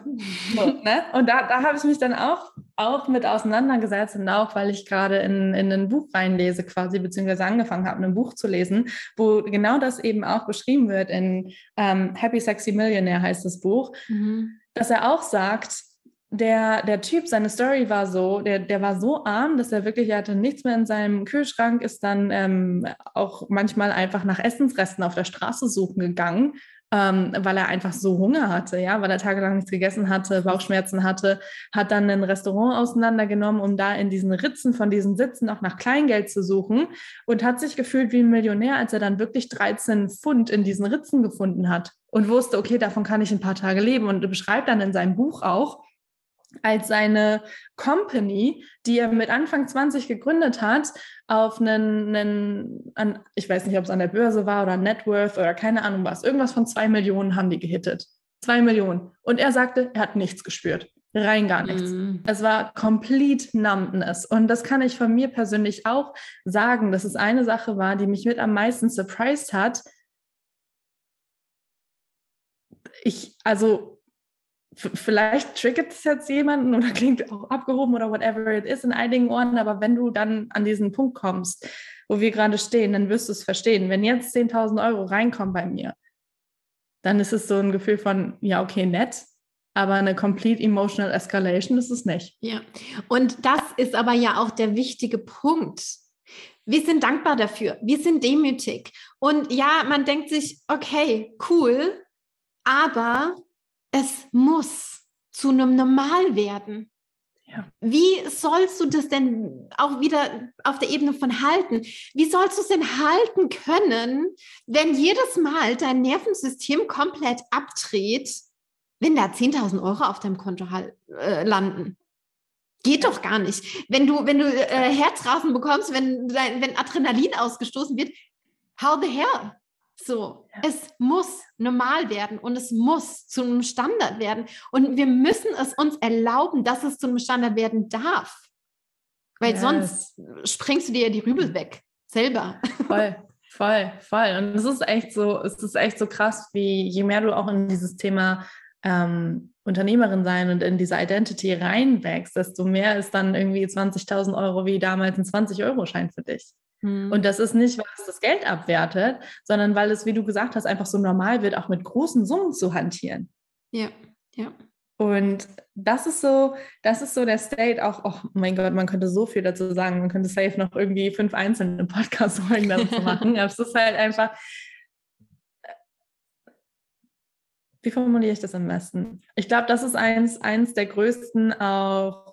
Speaker 2: So, ne? Und da, da habe ich mich dann auch, auch mit auseinandergesetzt und auch, weil ich gerade in, in ein Buch reinlese quasi, beziehungsweise angefangen habe, ein Buch zu lesen, wo genau das eben auch beschrieben wird in ähm, Happy Sexy Millionaire heißt das Buch, mhm. dass er auch sagt, der, der Typ, seine Story war so, der, der war so arm, dass er wirklich, er hatte nichts mehr in seinem Kühlschrank, ist dann ähm, auch manchmal einfach nach Essensresten auf der Straße suchen gegangen ähm, weil er einfach so Hunger hatte, ja, weil er tagelang nichts gegessen hatte, Bauchschmerzen hatte, hat dann ein Restaurant auseinandergenommen, um da in diesen Ritzen von diesen Sitzen auch nach Kleingeld zu suchen und hat sich gefühlt wie ein Millionär, als er dann wirklich 13 Pfund in diesen Ritzen gefunden hat und wusste, okay, davon kann ich ein paar Tage leben und beschreibt dann in seinem Buch auch, als seine Company, die er mit Anfang 20 gegründet hat, auf einen, einen an, ich weiß nicht, ob es an der Börse war oder Net Worth oder keine Ahnung was, irgendwas von zwei Millionen haben die gehittet. Zwei Millionen. Und er sagte, er hat nichts gespürt. Rein gar nichts. Mm. Es war complete numbness. Und das kann ich von mir persönlich auch sagen, dass es eine Sache war, die mich mit am meisten surprised hat. Ich, also vielleicht triggert es jetzt jemanden oder klingt auch abgehoben oder whatever it is in einigen Ohren, aber wenn du dann an diesen Punkt kommst, wo wir gerade stehen, dann wirst du es verstehen. Wenn jetzt 10.000 Euro reinkommen bei mir, dann ist es so ein Gefühl von, ja, okay, nett, aber eine complete emotional escalation ist es nicht.
Speaker 1: Ja, und das ist aber ja auch der wichtige Punkt. Wir sind dankbar dafür, wir sind demütig. Und ja, man denkt sich, okay, cool, aber es muss zu einem Normal werden. Ja. Wie sollst du das denn auch wieder auf der Ebene von halten? Wie sollst du es denn halten können, wenn jedes Mal dein Nervensystem komplett abdreht, wenn da 10.000 Euro auf deinem Konto äh, landen? Geht doch gar nicht. Wenn du, wenn du äh, Herzrasen bekommst, wenn, wenn Adrenalin ausgestoßen wird, how the hell? So, ja. es muss normal werden und es muss zu einem Standard werden. Und wir müssen es uns erlauben, dass es zu einem Standard werden darf. Weil yes. sonst springst du dir ja die Rübel weg, selber.
Speaker 2: Voll, voll, voll. Und es ist echt so, es ist echt so krass, wie je mehr du auch in dieses Thema ähm, Unternehmerin sein und in diese Identity reinwächst, desto mehr ist dann irgendwie 20.000 Euro wie damals ein 20-Euro-Schein für dich. Und das ist nicht, weil es das Geld abwertet, sondern weil es, wie du gesagt hast, einfach so normal wird, auch mit großen Summen zu hantieren.
Speaker 1: Ja, ja.
Speaker 2: Und das ist so, das ist so der State auch, oh mein Gott, man könnte so viel dazu sagen. Man könnte safe noch irgendwie fünf einzelne Podcast-Folgen dazu machen. Aber es ist halt einfach, wie formuliere ich das am besten? Ich glaube, das ist eins, eins der größten auch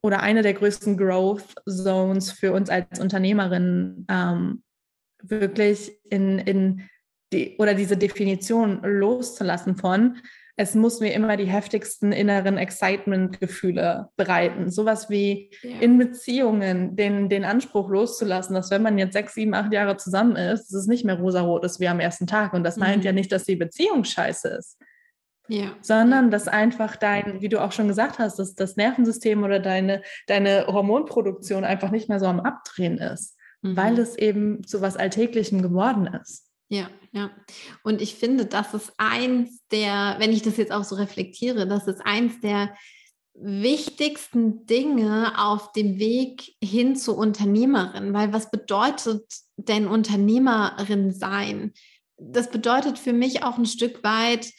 Speaker 2: oder eine der größten Growth Zones für uns als Unternehmerin, ähm, wirklich in, in die oder diese Definition loszulassen von, es muss mir immer die heftigsten inneren Excitement-Gefühle bereiten. Sowas wie ja. in Beziehungen den, den Anspruch loszulassen, dass wenn man jetzt sechs, sieben, acht Jahre zusammen ist, dass es nicht mehr rosarot ist wie am ersten Tag. Und das mhm. meint ja nicht, dass die Beziehung scheiße ist. Ja. Sondern dass einfach dein, wie du auch schon gesagt hast, dass das Nervensystem oder deine, deine Hormonproduktion einfach nicht mehr so am Abdrehen ist, mhm. weil es eben zu was Alltäglichem geworden ist.
Speaker 1: Ja, ja. Und ich finde, das ist eins der, wenn ich das jetzt auch so reflektiere, das ist eins der wichtigsten Dinge auf dem Weg hin zur Unternehmerin, weil was bedeutet denn Unternehmerin sein? Das bedeutet für mich auch ein Stück weit,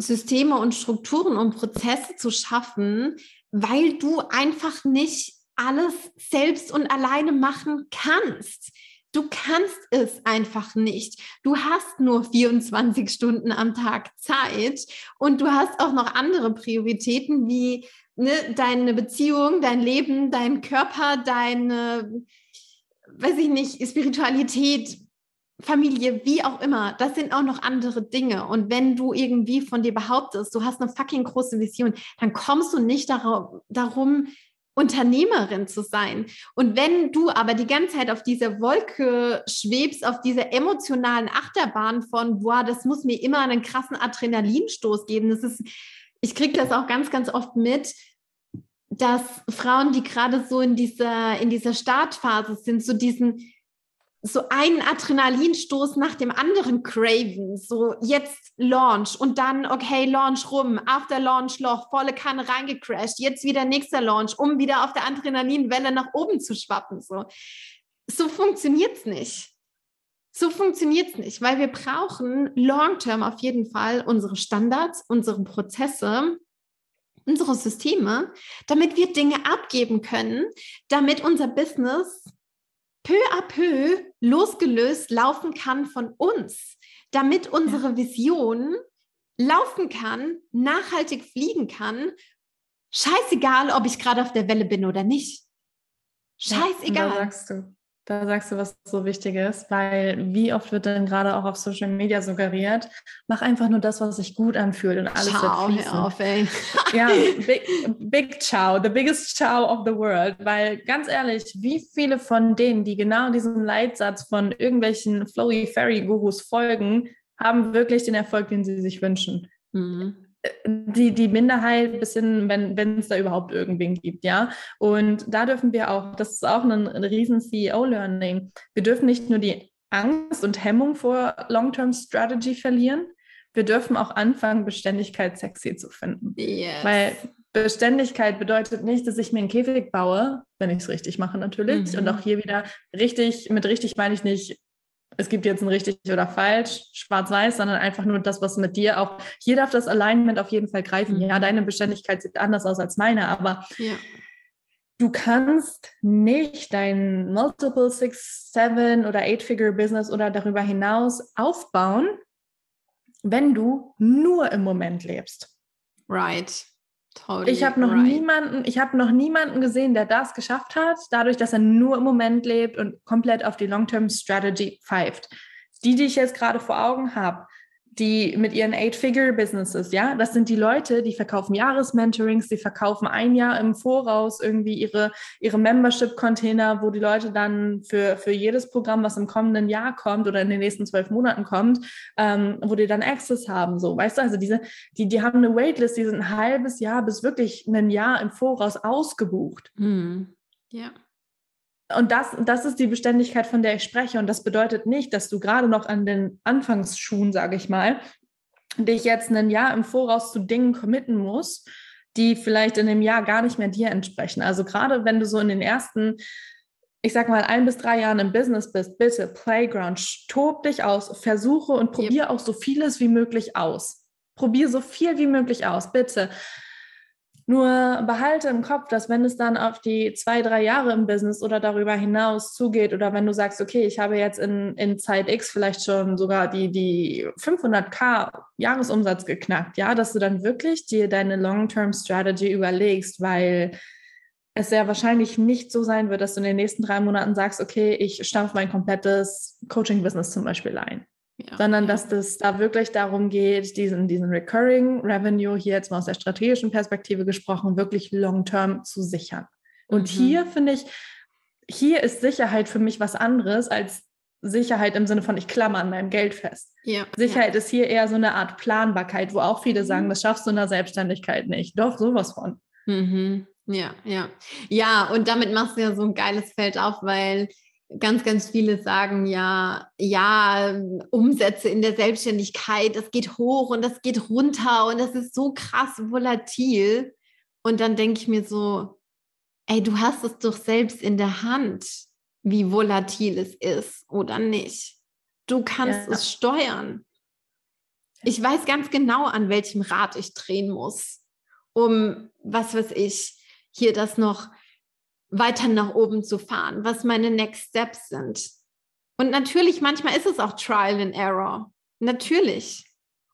Speaker 1: Systeme und Strukturen und Prozesse zu schaffen, weil du einfach nicht alles selbst und alleine machen kannst. Du kannst es einfach nicht. Du hast nur 24 Stunden am Tag Zeit und du hast auch noch andere Prioritäten wie ne, deine Beziehung, dein Leben, dein Körper, deine, weiß ich nicht, Spiritualität, Familie, wie auch immer, das sind auch noch andere Dinge. Und wenn du irgendwie von dir behauptest, du hast eine fucking große Vision, dann kommst du nicht darum, Unternehmerin zu sein. Und wenn du aber die ganze Zeit auf dieser Wolke schwebst, auf dieser emotionalen Achterbahn von, boah, das muss mir immer einen krassen Adrenalinstoß geben, das ist, ich kriege das auch ganz, ganz oft mit, dass Frauen, die gerade so in dieser, in dieser Startphase sind, so diesen, so einen Adrenalinstoß nach dem anderen craven. So jetzt Launch und dann, okay, Launch rum, after Launch Loch, volle Kanne reingecrashed, jetzt wieder nächster Launch, um wieder auf der Adrenalinwelle nach oben zu schwappen. So, so funktioniert es nicht. So funktioniert es nicht, weil wir brauchen long-term auf jeden Fall unsere Standards, unsere Prozesse, unsere Systeme, damit wir Dinge abgeben können, damit unser Business peu à peu losgelöst laufen kann von uns, damit unsere. Vision laufen kann, nachhaltig fliegen kann. Scheißegal, ob ich gerade auf der Welle bin oder nicht. Scheißegal.
Speaker 2: Ja, sagst du. Da sagst du, was so wichtig ist, weil wie oft wird dann gerade auch auf Social Media suggeriert, mach einfach nur das, was sich gut anfühlt und alles ciao, wird fließen. Auf, ey. ja, big, big Ciao, the biggest Ciao of the world, weil ganz ehrlich, wie viele von denen, die genau diesem Leitsatz von irgendwelchen Flowy Fairy Gurus folgen, haben wirklich den Erfolg, den sie sich wünschen? Mhm die, die Minderheit bis hin, wenn, wenn es da überhaupt irgendwen gibt, ja. Und da dürfen wir auch, das ist auch ein, ein riesen CEO-Learning. Wir dürfen nicht nur die Angst und Hemmung vor Long-Term Strategy verlieren, wir dürfen auch anfangen, Beständigkeit sexy zu finden. Yes. Weil Beständigkeit bedeutet nicht, dass ich mir einen Käfig baue, wenn ich es richtig mache natürlich. Mhm. Und auch hier wieder richtig, mit richtig meine ich nicht es gibt jetzt ein richtig oder falsch, schwarz-weiß, sondern einfach nur das, was mit dir auch, hier darf das Alignment auf jeden Fall greifen. Mhm. Ja, deine Beständigkeit sieht anders aus als meine, aber ja. du kannst nicht dein Multiple Six, Seven oder Eight-Figure Business oder darüber hinaus aufbauen, wenn du nur im Moment lebst.
Speaker 1: Right.
Speaker 2: Totally ich habe noch right. niemanden, ich habe noch niemanden gesehen, der das geschafft hat, dadurch, dass er nur im Moment lebt und komplett auf die Long-Term Strategy pfeift. Die, die ich jetzt gerade vor Augen habe, die mit ihren Eight-Figure-Businesses, ja, das sind die Leute, die verkaufen Jahresmentorings, die verkaufen ein Jahr im Voraus irgendwie ihre, ihre Membership-Container, wo die Leute dann für, für jedes Programm, was im kommenden Jahr kommt oder in den nächsten zwölf Monaten kommt, ähm, wo die dann Access haben, so, weißt du, also diese, die, die haben eine Waitlist, die sind ein halbes Jahr bis wirklich ein Jahr im Voraus ausgebucht.
Speaker 1: Mm. Ja.
Speaker 2: Und das, das ist die Beständigkeit, von der ich spreche. Und das bedeutet nicht, dass du gerade noch an den Anfangsschuhen, sage ich mal, dich jetzt ein Jahr im Voraus zu Dingen committen musst, die vielleicht in dem Jahr gar nicht mehr dir entsprechen. Also gerade wenn du so in den ersten, ich sag mal, ein bis drei Jahren im Business bist, bitte Playground, tob dich aus, versuche und probiere yep. auch so vieles wie möglich aus. Probier so viel wie möglich aus, bitte. Nur behalte im Kopf, dass wenn es dann auf die zwei, drei Jahre im Business oder darüber hinaus zugeht oder wenn du sagst, okay, ich habe jetzt in, in Zeit X vielleicht schon sogar die, die 500k Jahresumsatz geknackt, ja, dass du dann wirklich dir deine Long-Term-Strategy überlegst, weil es sehr wahrscheinlich nicht so sein wird, dass du in den nächsten drei Monaten sagst, okay, ich stampfe mein komplettes Coaching-Business zum Beispiel ein. Ja, sondern dass das da wirklich darum geht, diesen, diesen Recurring Revenue hier jetzt mal aus der strategischen Perspektive gesprochen, wirklich long-term zu sichern. Und mhm. hier finde ich, hier ist Sicherheit für mich was anderes als Sicherheit im Sinne von, ich klammer an meinem Geld fest. Ja, Sicherheit ja. ist hier eher so eine Art Planbarkeit, wo auch viele sagen, mhm. das schaffst du in der Selbstständigkeit nicht. Doch, sowas von.
Speaker 1: Mhm. Ja, ja. Ja, und damit machst du ja so ein geiles Feld auf, weil ganz, ganz viele sagen ja, ja, Umsätze in der Selbstständigkeit, das geht hoch und das geht runter und das ist so krass volatil. Und dann denke ich mir so, ey, du hast es doch selbst in der Hand, wie volatil es ist oder nicht. Du kannst ja. es steuern. Ich weiß ganz genau, an welchem Rad ich drehen muss, um, was weiß ich, hier das noch weiter nach oben zu fahren, was meine Next Steps sind. Und natürlich, manchmal ist es auch Trial and Error. Natürlich.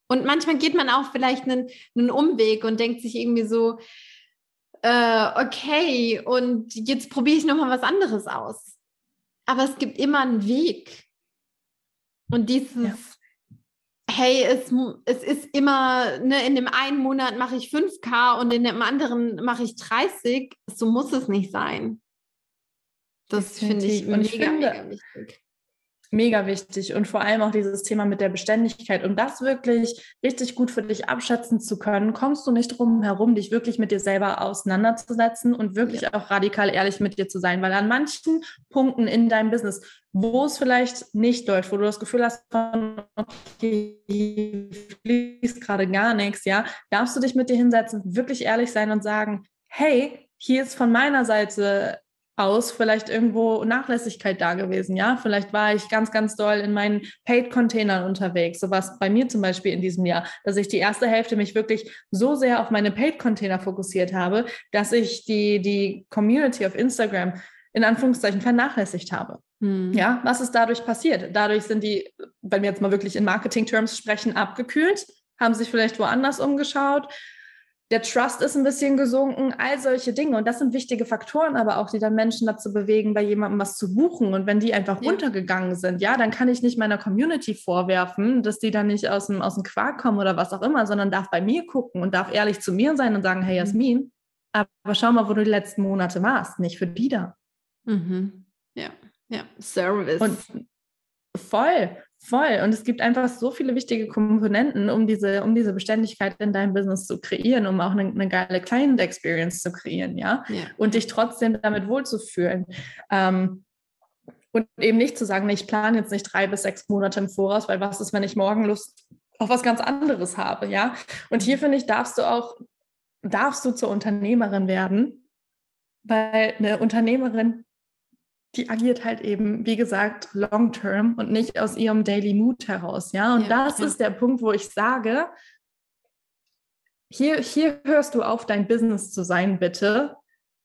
Speaker 1: Und manchmal geht man auch vielleicht einen, einen Umweg und denkt sich irgendwie so, äh, okay, und jetzt probiere ich nochmal was anderes aus. Aber es gibt immer einen Weg. Und dieses, ja hey, es, es ist immer, ne, in dem einen Monat mache ich 5K und in dem anderen mache ich 30. So muss es nicht sein. Das finde ich, mega,
Speaker 2: ich finde, mega wichtig mega wichtig und vor allem auch dieses Thema mit der Beständigkeit. Um das wirklich richtig gut für dich abschätzen zu können, kommst du nicht drum herum, dich wirklich mit dir selber auseinanderzusetzen und wirklich ja. auch radikal ehrlich mit dir zu sein, weil an manchen Punkten in deinem Business, wo es vielleicht nicht läuft, wo du das Gefühl hast, okay, fließt gerade gar nichts, ja, darfst du dich mit dir hinsetzen, wirklich ehrlich sein und sagen, hey, hier ist von meiner Seite aus vielleicht irgendwo Nachlässigkeit da gewesen. Ja, vielleicht war ich ganz, ganz doll in meinen Paid-Containern unterwegs. So was bei mir zum Beispiel in diesem Jahr, dass ich die erste Hälfte mich wirklich so sehr auf meine Paid-Container fokussiert habe, dass ich die, die Community auf Instagram in Anführungszeichen vernachlässigt habe. Hm. Ja, was ist dadurch passiert? Dadurch sind die, wenn wir jetzt mal wirklich in Marketing-Terms sprechen, abgekühlt, haben sich vielleicht woanders umgeschaut. Der Trust ist ein bisschen gesunken, all solche Dinge. Und das sind wichtige Faktoren, aber auch, die dann Menschen dazu bewegen, bei jemandem was zu buchen. Und wenn die einfach ja. runtergegangen sind, ja, dann kann ich nicht meiner Community vorwerfen, dass die dann nicht aus dem, aus dem Quark kommen oder was auch immer, sondern darf bei mir gucken und darf ehrlich zu mir sein und sagen, hey mhm. Jasmin, aber schau mal, wo du die letzten Monate warst, nicht für die da.
Speaker 1: Mhm. Ja. Ja, Service.
Speaker 2: Und voll, voll. Und es gibt einfach so viele wichtige Komponenten, um diese, um diese Beständigkeit in deinem Business zu kreieren, um auch eine, eine geile Client Experience zu kreieren, ja. ja. Und dich trotzdem damit wohlzufühlen. Ähm, und eben nicht zu sagen, ich plane jetzt nicht drei bis sechs Monate im Voraus, weil was ist, wenn ich morgen Lust auf was ganz anderes habe, ja. Und hier finde ich, darfst du auch, darfst du zur Unternehmerin werden, weil eine Unternehmerin die agiert halt eben, wie gesagt, long term und nicht aus ihrem Daily Mood heraus. Ja, und ja, das ja. ist der Punkt, wo ich sage, hier, hier hörst du auf, dein Business zu sein, bitte.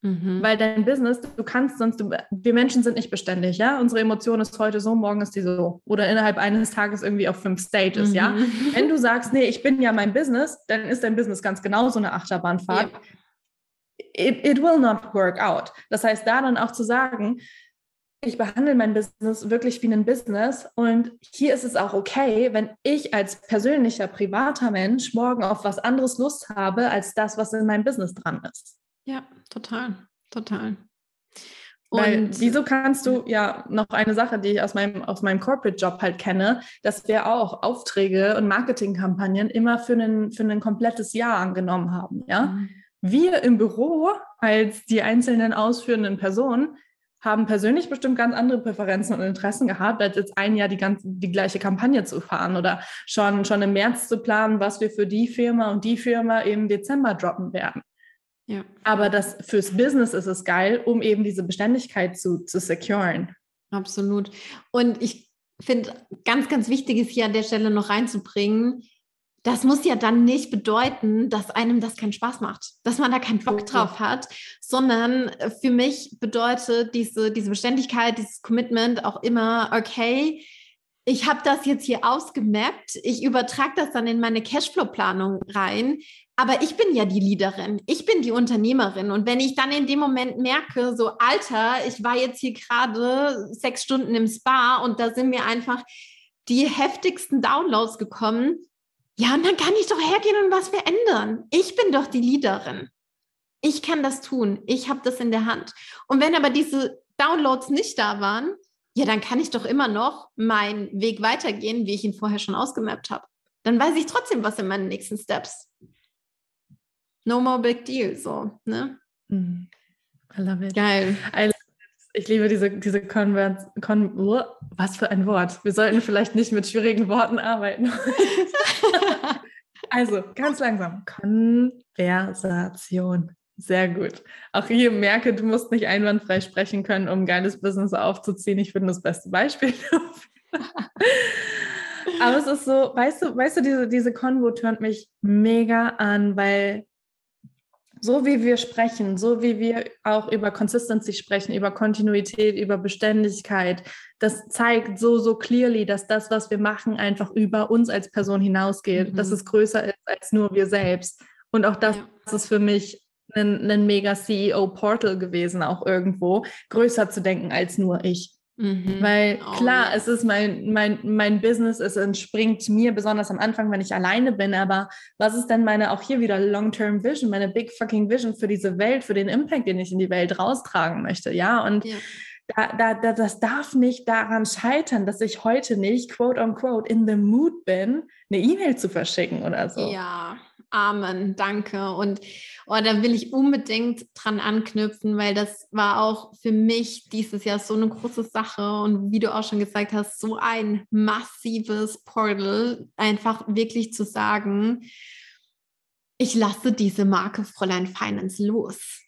Speaker 2: Mhm. Weil dein Business, du kannst sonst, du, wir Menschen sind nicht beständig, ja. Unsere Emotion ist heute so, morgen ist die so. Oder innerhalb eines Tages irgendwie auf fünf Stages, mhm. ja. Wenn du sagst, nee, ich bin ja mein Business, dann ist dein Business ganz genauso eine Achterbahnfahrt. Ja. It, it will not work out. Das heißt, da dann auch zu sagen, ich behandle mein Business wirklich wie ein Business und hier ist es auch okay, wenn ich als persönlicher, privater Mensch morgen auf was anderes Lust habe, als das, was in meinem Business dran ist.
Speaker 1: Ja, total, total.
Speaker 2: Weil wieso kannst du, ja, noch eine Sache, die ich aus meinem, aus meinem Corporate-Job halt kenne, dass wir auch Aufträge und Marketingkampagnen immer für ein, für ein komplettes Jahr angenommen haben, ja. Mhm. Wir im Büro als die einzelnen ausführenden Personen haben persönlich bestimmt ganz andere Präferenzen und Interessen gehabt, als jetzt ein Jahr die, ganze, die gleiche Kampagne zu fahren oder schon, schon im März zu planen, was wir für die Firma und die Firma im Dezember droppen werden. Ja. Aber das fürs Business ist es geil, um eben diese Beständigkeit zu, zu securen.
Speaker 1: Absolut. Und ich finde, ganz, ganz wichtig ist hier an der Stelle noch reinzubringen, das muss ja dann nicht bedeuten, dass einem das keinen Spaß macht, dass man da keinen Bock drauf hat, sondern äh, für mich bedeutet diese, diese Beständigkeit, dieses Commitment auch immer, okay, ich habe das jetzt hier ausgemappt, ich übertrage das dann in meine Cashflow-Planung rein, aber ich bin ja die Leaderin, ich bin die Unternehmerin. Und wenn ich dann in dem Moment merke, so Alter, ich war jetzt hier gerade sechs Stunden im Spa und da sind mir einfach die heftigsten Downloads gekommen, ja, und dann kann ich doch hergehen und was verändern. Ich bin doch die Leaderin. Ich kann das tun. Ich habe das in der Hand. Und wenn aber diese Downloads nicht da waren, ja, dann kann ich doch immer noch meinen Weg weitergehen, wie ich ihn vorher schon ausgemappt habe. Dann weiß ich trotzdem, was in meinen nächsten Steps. No more big deal, so, ne?
Speaker 2: Mm. I love it. Geil. I ich liebe diese, diese Konvers Kon was für ein Wort. Wir sollten vielleicht nicht mit schwierigen Worten arbeiten. also, ganz langsam. Konversation. Sehr gut. Auch hier merke, du musst nicht einwandfrei sprechen können, um ein geiles Business aufzuziehen. Ich bin das beste Beispiel Aber es ist so, weißt du, weißt du, diese, diese Konvo turnt mich mega an, weil so wie wir sprechen, so wie wir auch über Consistency sprechen, über Kontinuität, über Beständigkeit, das zeigt so, so clearly, dass das, was wir machen, einfach über uns als Person hinausgeht, mhm. dass es größer ist als nur wir selbst. Und auch das, ja. ist für mich ein, ein mega CEO-Portal gewesen, auch irgendwo, größer zu denken als nur ich. Mhm. Weil oh, klar, es ist mein, mein, mein Business, es entspringt mir besonders am Anfang, wenn ich alleine bin, aber was ist denn meine, auch hier wieder Long-Term Vision, meine Big fucking Vision für diese Welt, für den Impact, den ich in die Welt raustragen möchte, ja, und ja. Da, da, da, das darf nicht daran scheitern, dass ich heute nicht, quote unquote, in the mood bin, eine E-Mail zu verschicken oder so.
Speaker 1: Ja, Amen, danke. Und oh, da will ich unbedingt dran anknüpfen, weil das war auch für mich dieses Jahr so eine große Sache und wie du auch schon gesagt hast, so ein massives Portal, einfach wirklich zu sagen, ich lasse diese Marke Fräulein Finance los.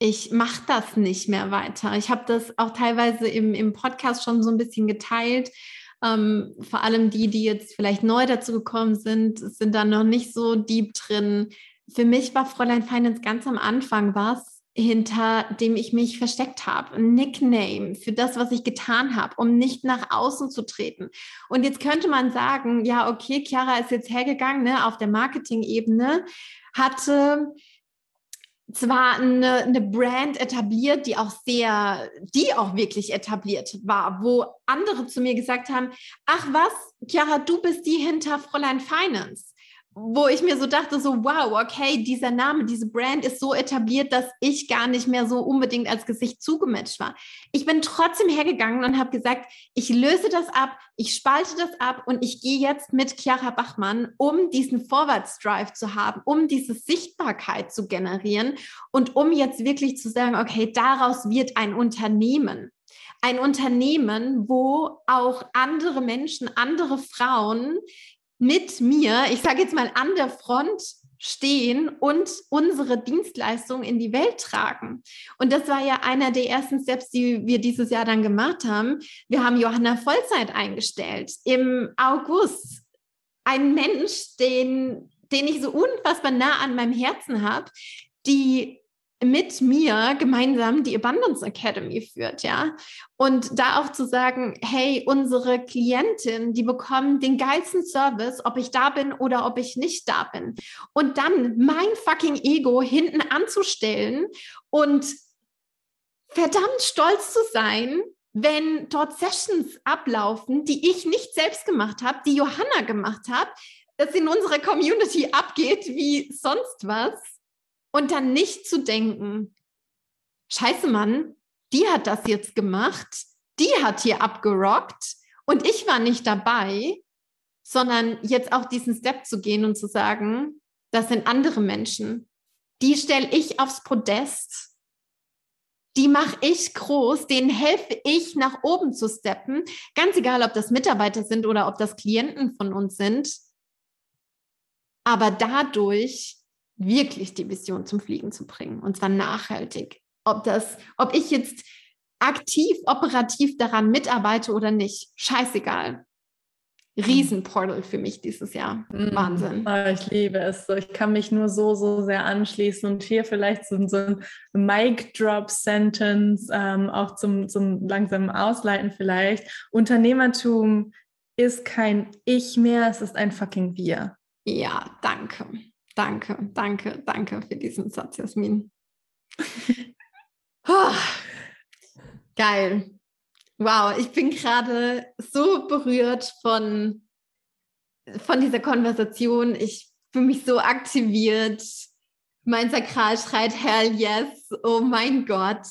Speaker 1: Ich mache das nicht mehr weiter. Ich habe das auch teilweise im, im Podcast schon so ein bisschen geteilt ähm, vor allem die, die jetzt vielleicht neu dazu gekommen sind, sind da noch nicht so deep drin. Für mich war Fräulein Finance ganz am Anfang was, hinter dem ich mich versteckt habe. Ein Nickname für das, was ich getan habe, um nicht nach außen zu treten. Und jetzt könnte man sagen, ja, okay, Chiara ist jetzt hergegangen ne, auf der Marketing-Ebene, hatte zwar eine, eine Brand etabliert, die auch sehr, die auch wirklich etabliert war, wo andere zu mir gesagt haben, ach was, Chiara, du bist die hinter Fräulein Finance wo ich mir so dachte, so wow, okay, dieser Name, diese Brand ist so etabliert, dass ich gar nicht mehr so unbedingt als Gesicht zugematcht war. Ich bin trotzdem hergegangen und habe gesagt, ich löse das ab, ich spalte das ab und ich gehe jetzt mit Chiara Bachmann, um diesen Vorwärtsdrive zu haben, um diese Sichtbarkeit zu generieren und um jetzt wirklich zu sagen, okay, daraus wird ein Unternehmen ein Unternehmen, wo auch andere Menschen, andere Frauen mit mir, ich sage jetzt mal an der Front stehen und unsere Dienstleistung in die Welt tragen. Und das war ja einer der ersten Steps, die wir dieses Jahr dann gemacht haben. Wir haben Johanna Vollzeit eingestellt im August. Ein Mensch, den, den ich so unfassbar nah an meinem Herzen habe, die mit mir gemeinsam die Abundance Academy führt, ja. Und da auch zu sagen, hey, unsere Klientin, die bekommen den geilsten Service, ob ich da bin oder ob ich nicht da bin. Und dann mein fucking Ego hinten anzustellen und verdammt stolz zu sein, wenn dort Sessions ablaufen, die ich nicht selbst gemacht habe, die Johanna gemacht hat, dass in unserer Community abgeht wie sonst was und dann nicht zu denken, scheiße Mann, die hat das jetzt gemacht, die hat hier abgerockt und ich war nicht dabei, sondern jetzt auch diesen Step zu gehen und zu sagen, das sind andere Menschen, die stelle ich aufs Podest, die mache ich groß, denen helfe ich nach oben zu steppen, ganz egal, ob das Mitarbeiter sind oder ob das Klienten von uns sind. Aber dadurch wirklich die Vision zum Fliegen zu bringen und zwar nachhaltig. Ob das, ob ich jetzt aktiv, operativ daran mitarbeite oder nicht, scheißegal. Riesenportal für mich dieses Jahr. Mhm. Wahnsinn.
Speaker 2: Oh, ich liebe es. Ich kann mich nur so, so sehr anschließen und hier vielleicht so, so ein Mic-Drop-Sentence ähm, auch zum, zum langsamen Ausleiten vielleicht. Unternehmertum ist kein Ich mehr, es ist ein fucking Wir.
Speaker 1: Ja, danke. Danke, danke, danke für diesen Satz, Jasmin. oh, geil. Wow, ich bin gerade so berührt von, von dieser Konversation. Ich fühle mich so aktiviert. Mein Sakral schreit Hell yes, oh mein Gott.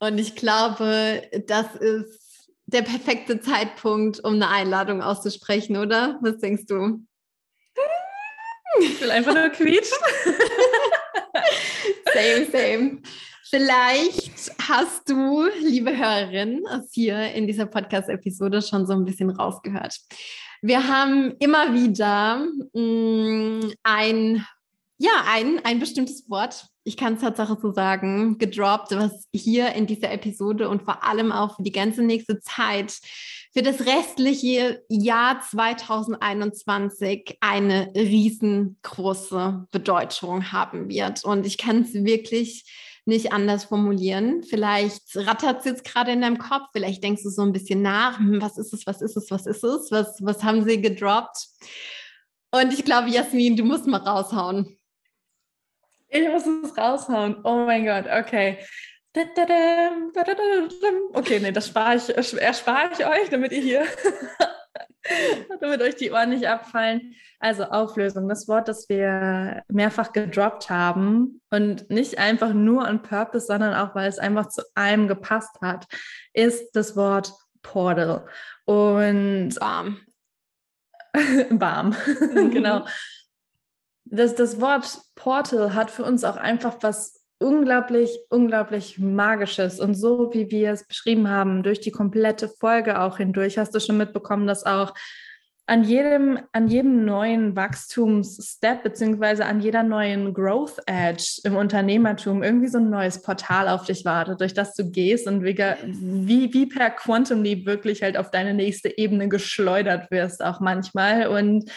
Speaker 1: Und ich glaube, das ist der perfekte Zeitpunkt, um eine Einladung auszusprechen, oder? Was denkst du?
Speaker 2: Ich will einfach nur quietschen.
Speaker 1: same, same. Vielleicht hast du, liebe Hörerin, hier in dieser Podcast-Episode schon so ein bisschen rausgehört. Wir haben immer wieder mh, mm, ein, ja, ein, ein bestimmtes Wort, ich kann es tatsächlich so sagen, gedroppt, was hier in dieser Episode und vor allem auch für die ganze nächste Zeit für das restliche Jahr 2021 eine riesengroße Bedeutung haben wird. Und ich kann es wirklich nicht anders formulieren. Vielleicht rattert es jetzt gerade in deinem Kopf, vielleicht denkst du so ein bisschen nach, hm, was ist es, was ist es, was ist es, was, was haben sie gedroppt? Und ich glaube, Jasmin, du musst mal raushauen.
Speaker 2: Ich muss es raushauen. Oh mein Gott, okay. Okay, nee, das spare ich, erspare ich euch, damit ihr hier, damit euch die Ohren nicht abfallen. Also Auflösung, das Wort, das wir mehrfach gedroppt haben und nicht einfach nur on purpose, sondern auch, weil es einfach zu allem gepasst hat, ist das Wort Portal. Und
Speaker 1: Bam.
Speaker 2: Bam, genau. Das, das Wort Portal hat für uns auch einfach was unglaublich, unglaublich magisches. Und so wie wir es beschrieben haben, durch die komplette Folge auch hindurch, hast du schon mitbekommen, dass auch an jedem, an jedem neuen Wachstumsstep beziehungsweise an jeder neuen Growth Edge im Unternehmertum irgendwie so ein neues Portal auf dich wartet, durch das du gehst und wie, wie, wie per Quantum Leap wirklich halt auf deine nächste Ebene geschleudert wirst, auch manchmal. Und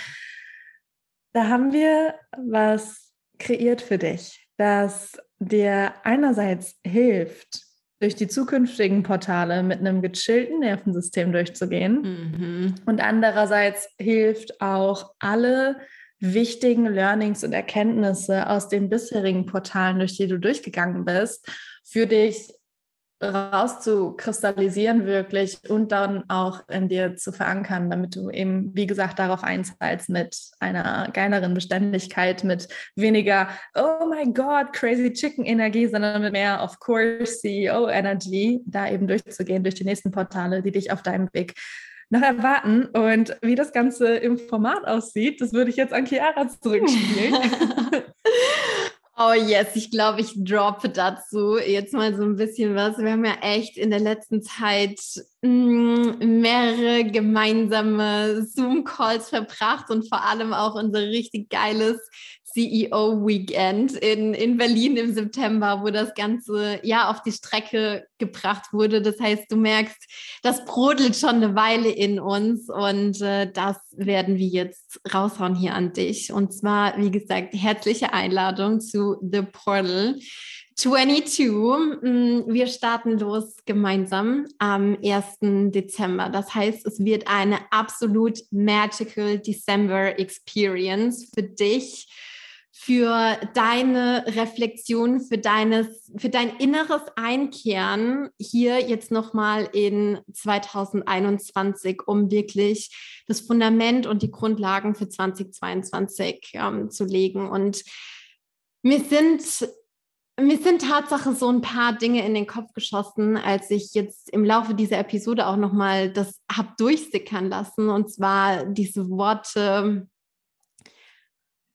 Speaker 2: da haben wir was kreiert für dich, das dir einerseits hilft, durch die zukünftigen Portale mit einem gechillten Nervensystem durchzugehen mhm. und andererseits hilft auch alle wichtigen Learnings und Erkenntnisse aus den bisherigen Portalen, durch die du durchgegangen bist, für dich rauszukristallisieren wirklich und dann auch in dir zu verankern, damit du eben, wie gesagt, darauf einzahlst mit einer geileren Beständigkeit, mit weniger, oh my God, crazy chicken Energie, sondern mit mehr, of course, CEO Energy, da eben durchzugehen durch die nächsten Portale, die dich auf deinem Weg noch erwarten. Und wie das Ganze im Format aussieht, das würde ich jetzt an Chiara zurückspielen.
Speaker 1: Oh yes, ich glaube, ich droppe dazu jetzt mal so ein bisschen was. Wir haben ja echt in der letzten Zeit mm, mehrere gemeinsame Zoom-Calls verbracht und vor allem auch unser richtig geiles CEO-Weekend in, in Berlin im September, wo das Ganze ja auf die Strecke gebracht wurde. Das heißt, du merkst, das brodelt schon eine Weile in uns und äh, das werden wir jetzt raushauen hier an dich. Und zwar, wie gesagt, herzliche Einladung zu The Portal. 22. Mm, wir starten los gemeinsam am 1. Dezember. Das heißt, es wird eine absolut magical December Experience für dich für deine Reflexion, für deines, für dein inneres Einkehren hier jetzt nochmal in 2021, um wirklich das Fundament und die Grundlagen für 2022 ähm, zu legen. Und mir sind mir sind Tatsache so ein paar Dinge in den Kopf geschossen, als ich jetzt im Laufe dieser Episode auch nochmal das habe durchsickern lassen. Und zwar diese Worte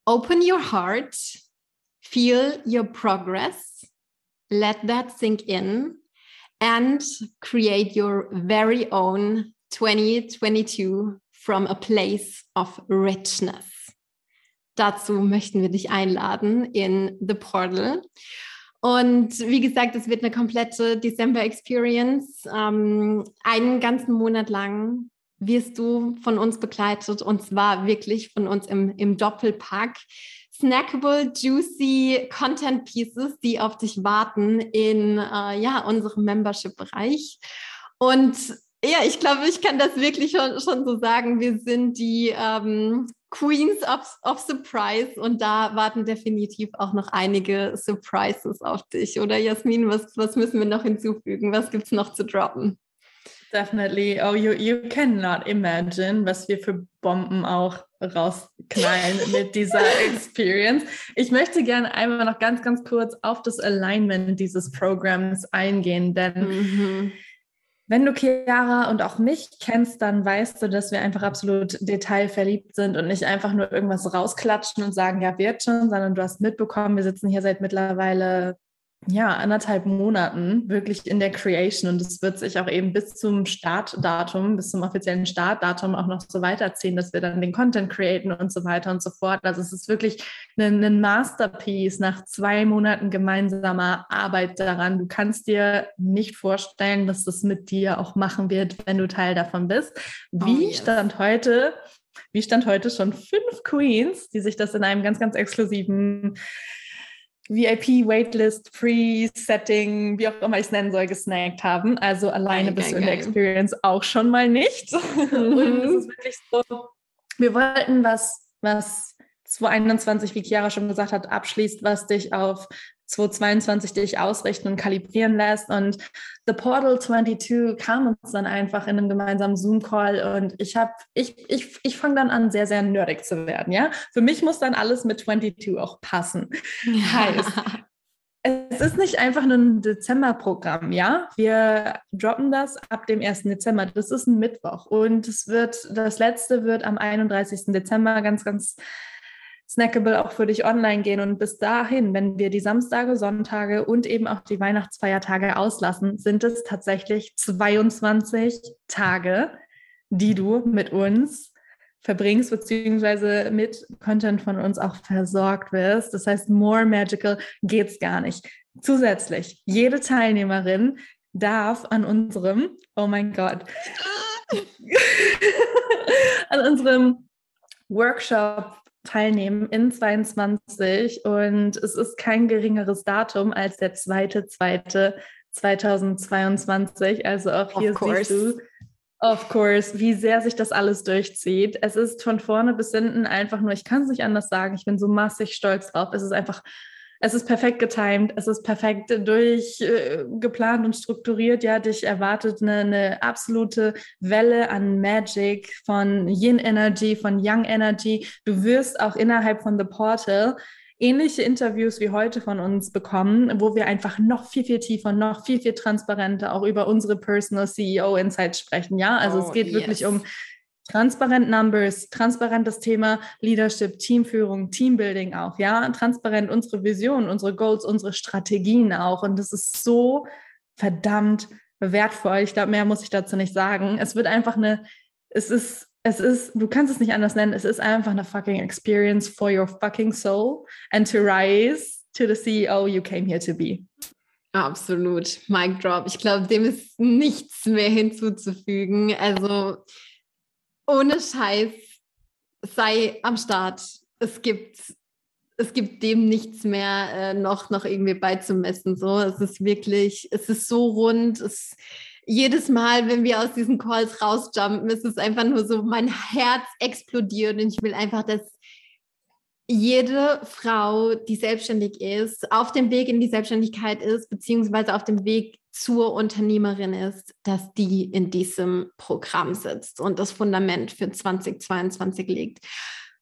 Speaker 1: Open your heart, feel your progress, let that sink in, and create your very own 2022 from a place of richness. Dazu möchten wir dich einladen in The Portal. Und wie gesagt, es wird eine komplette December Experience, ähm, einen ganzen Monat lang wirst du von uns begleitet und zwar wirklich von uns im, im Doppelpack. Snackable, juicy Content Pieces, die auf dich warten in äh, ja, unserem Membership-Bereich. Und ja, ich glaube, ich kann das wirklich schon, schon so sagen. Wir sind die ähm, Queens of, of Surprise und da warten definitiv auch noch einige Surprises auf dich. Oder Jasmin, was, was müssen wir noch hinzufügen? Was gibt es noch zu droppen?
Speaker 2: Definitely. Oh, you, you cannot imagine, was wir für Bomben auch rausknallen mit dieser Experience. Ich möchte gerne einmal noch ganz, ganz kurz auf das Alignment dieses Programms eingehen, denn mhm. wenn du Chiara und auch mich kennst, dann weißt du, dass wir einfach absolut detailverliebt sind und nicht einfach nur irgendwas rausklatschen und sagen, ja, wird schon, sondern du hast mitbekommen, wir sitzen hier seit mittlerweile ja, anderthalb Monaten wirklich in der Creation und es wird sich auch eben bis zum Startdatum, bis zum offiziellen Startdatum auch noch so weiterziehen, dass wir dann den Content createn und so weiter und so fort. Also es ist wirklich ein, ein Masterpiece nach zwei Monaten gemeinsamer Arbeit daran. Du kannst dir nicht vorstellen, dass das mit dir auch machen wird, wenn du Teil davon bist. Wie oh, yes. stand heute wie stand heute schon fünf Queens, die sich das in einem ganz, ganz exklusiven VIP, Waitlist, Pre-Setting, wie auch immer ich es nennen soll, gesnackt haben. Also alleine geil, bist du in der Experience auch schon mal nicht. Und es ist wirklich so, wir wollten was, was 2021, wie Chiara schon gesagt hat, abschließt, was dich auf 2022 dich ausrichten und kalibrieren lässt. Und The Portal 22 kam uns dann einfach in einem gemeinsamen Zoom-Call und ich habe, ich, ich, ich fange dann an, sehr, sehr nerdig zu werden. Ja, für mich muss dann alles mit 22 auch passen. Ja. Heißt, es ist nicht einfach nur ein Dezemberprogramm, ja. Wir droppen das ab dem 1. Dezember. Das ist ein Mittwoch und es wird, das letzte wird am 31. Dezember ganz, ganz Snackable auch für dich online gehen. Und bis dahin, wenn wir die Samstage, Sonntage und eben auch die Weihnachtsfeiertage auslassen, sind es tatsächlich 22 Tage, die du mit uns verbringst, beziehungsweise mit Content von uns auch versorgt wirst. Das heißt, more magical geht's gar nicht. Zusätzlich, jede Teilnehmerin darf an unserem, oh mein Gott, an unserem Workshop teilnehmen in 22 und es ist kein geringeres Datum als der zweite, zweite 2022. Also auch hier siehst du, of course, wie sehr sich das alles durchzieht. Es ist von vorne bis hinten einfach nur, ich kann es nicht anders sagen, ich bin so massig stolz drauf. Es ist einfach es ist perfekt getimed, es ist perfekt durchgeplant äh, und strukturiert. Ja, dich erwartet eine, eine, absolute Welle an Magic von Yin Energy, von Young Energy. Du wirst auch innerhalb von The Portal ähnliche Interviews wie heute von uns bekommen, wo wir einfach noch viel, viel tiefer, noch viel, viel transparenter auch über unsere Personal CEO Insights sprechen. Ja, also oh, es geht yes. wirklich um Transparent Numbers, transparentes Thema Leadership, Teamführung, Teambuilding auch, ja, transparent unsere Vision, unsere Goals, unsere Strategien auch. Und das ist so verdammt wertvoll. Ich glaube, mehr muss ich dazu nicht sagen. Es wird einfach eine, es ist, es ist, du kannst es nicht anders nennen, es ist einfach eine fucking experience for your fucking soul and to rise to the CEO you came here to be.
Speaker 1: Absolut. Mic drop. Ich glaube, dem ist nichts mehr hinzuzufügen. Also, ohne Scheiß, sei am Start. Es gibt, es gibt dem nichts mehr äh, noch, noch irgendwie beizumessen. So, es ist wirklich, es ist so rund. Es, jedes Mal, wenn wir aus diesen Calls rausjumpen, ist es einfach nur so, mein Herz explodiert und ich will einfach, dass jede Frau, die selbstständig ist, auf dem Weg in die Selbstständigkeit ist, beziehungsweise auf dem Weg zur Unternehmerin ist, dass die in diesem Programm sitzt und das Fundament für 2022 legt.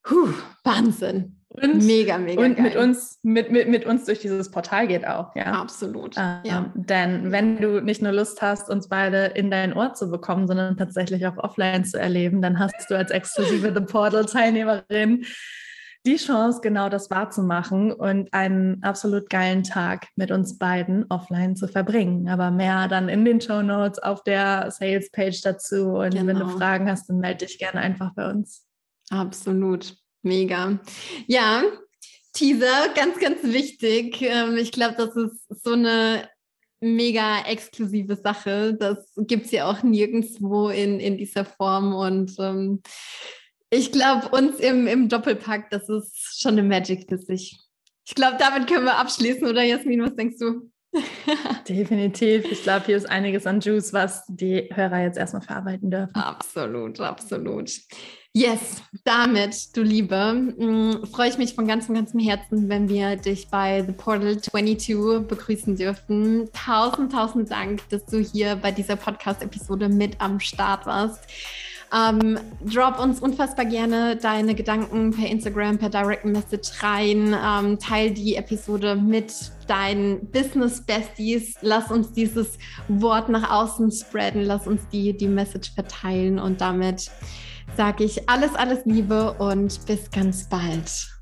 Speaker 1: Puh, Wahnsinn.
Speaker 2: Und, mega, mega. Und geil. mit uns, mit, mit, mit uns durch dieses Portal geht auch, ja.
Speaker 1: Absolut.
Speaker 2: Ähm, ja. Denn wenn du nicht nur Lust hast, uns beide in dein Ohr zu bekommen, sondern tatsächlich auch offline zu erleben, dann hast du als exklusive The Portal-Teilnehmerin die Chance, genau das wahrzumachen und einen absolut geilen Tag mit uns beiden offline zu verbringen. Aber mehr dann in den Show Notes auf der Sales Page dazu. Und genau. wenn du genau. Fragen hast, dann melde dich gerne einfach bei uns.
Speaker 1: Absolut. Mega. Ja, Teaser, ganz, ganz wichtig. Ähm, ich glaube, das ist so eine mega exklusive Sache. Das gibt es ja auch nirgendwo in, in dieser Form. Und ähm, ich glaube, uns im, im Doppelpack, das ist schon eine Magic für sich. Ich glaube, damit können wir abschließen, oder Jasmin, was denkst du?
Speaker 2: Definitiv. Ich glaube, hier ist einiges an Juice, was die Hörer jetzt erstmal verarbeiten dürfen.
Speaker 1: Absolut, absolut. Yes, damit, du Liebe, mm, freue ich mich von ganzem, ganzem Herzen, wenn wir dich bei The Portal 22 begrüßen dürfen. Tausend, tausend Dank, dass du hier bei dieser Podcast-Episode mit am Start warst. Ähm, drop uns unfassbar gerne deine Gedanken per Instagram, per Direct Message rein. Ähm, teil die Episode mit deinen Business Besties. Lass uns dieses Wort nach außen spreaden. Lass uns die, die Message verteilen. Und damit sage ich alles, alles Liebe und bis ganz bald.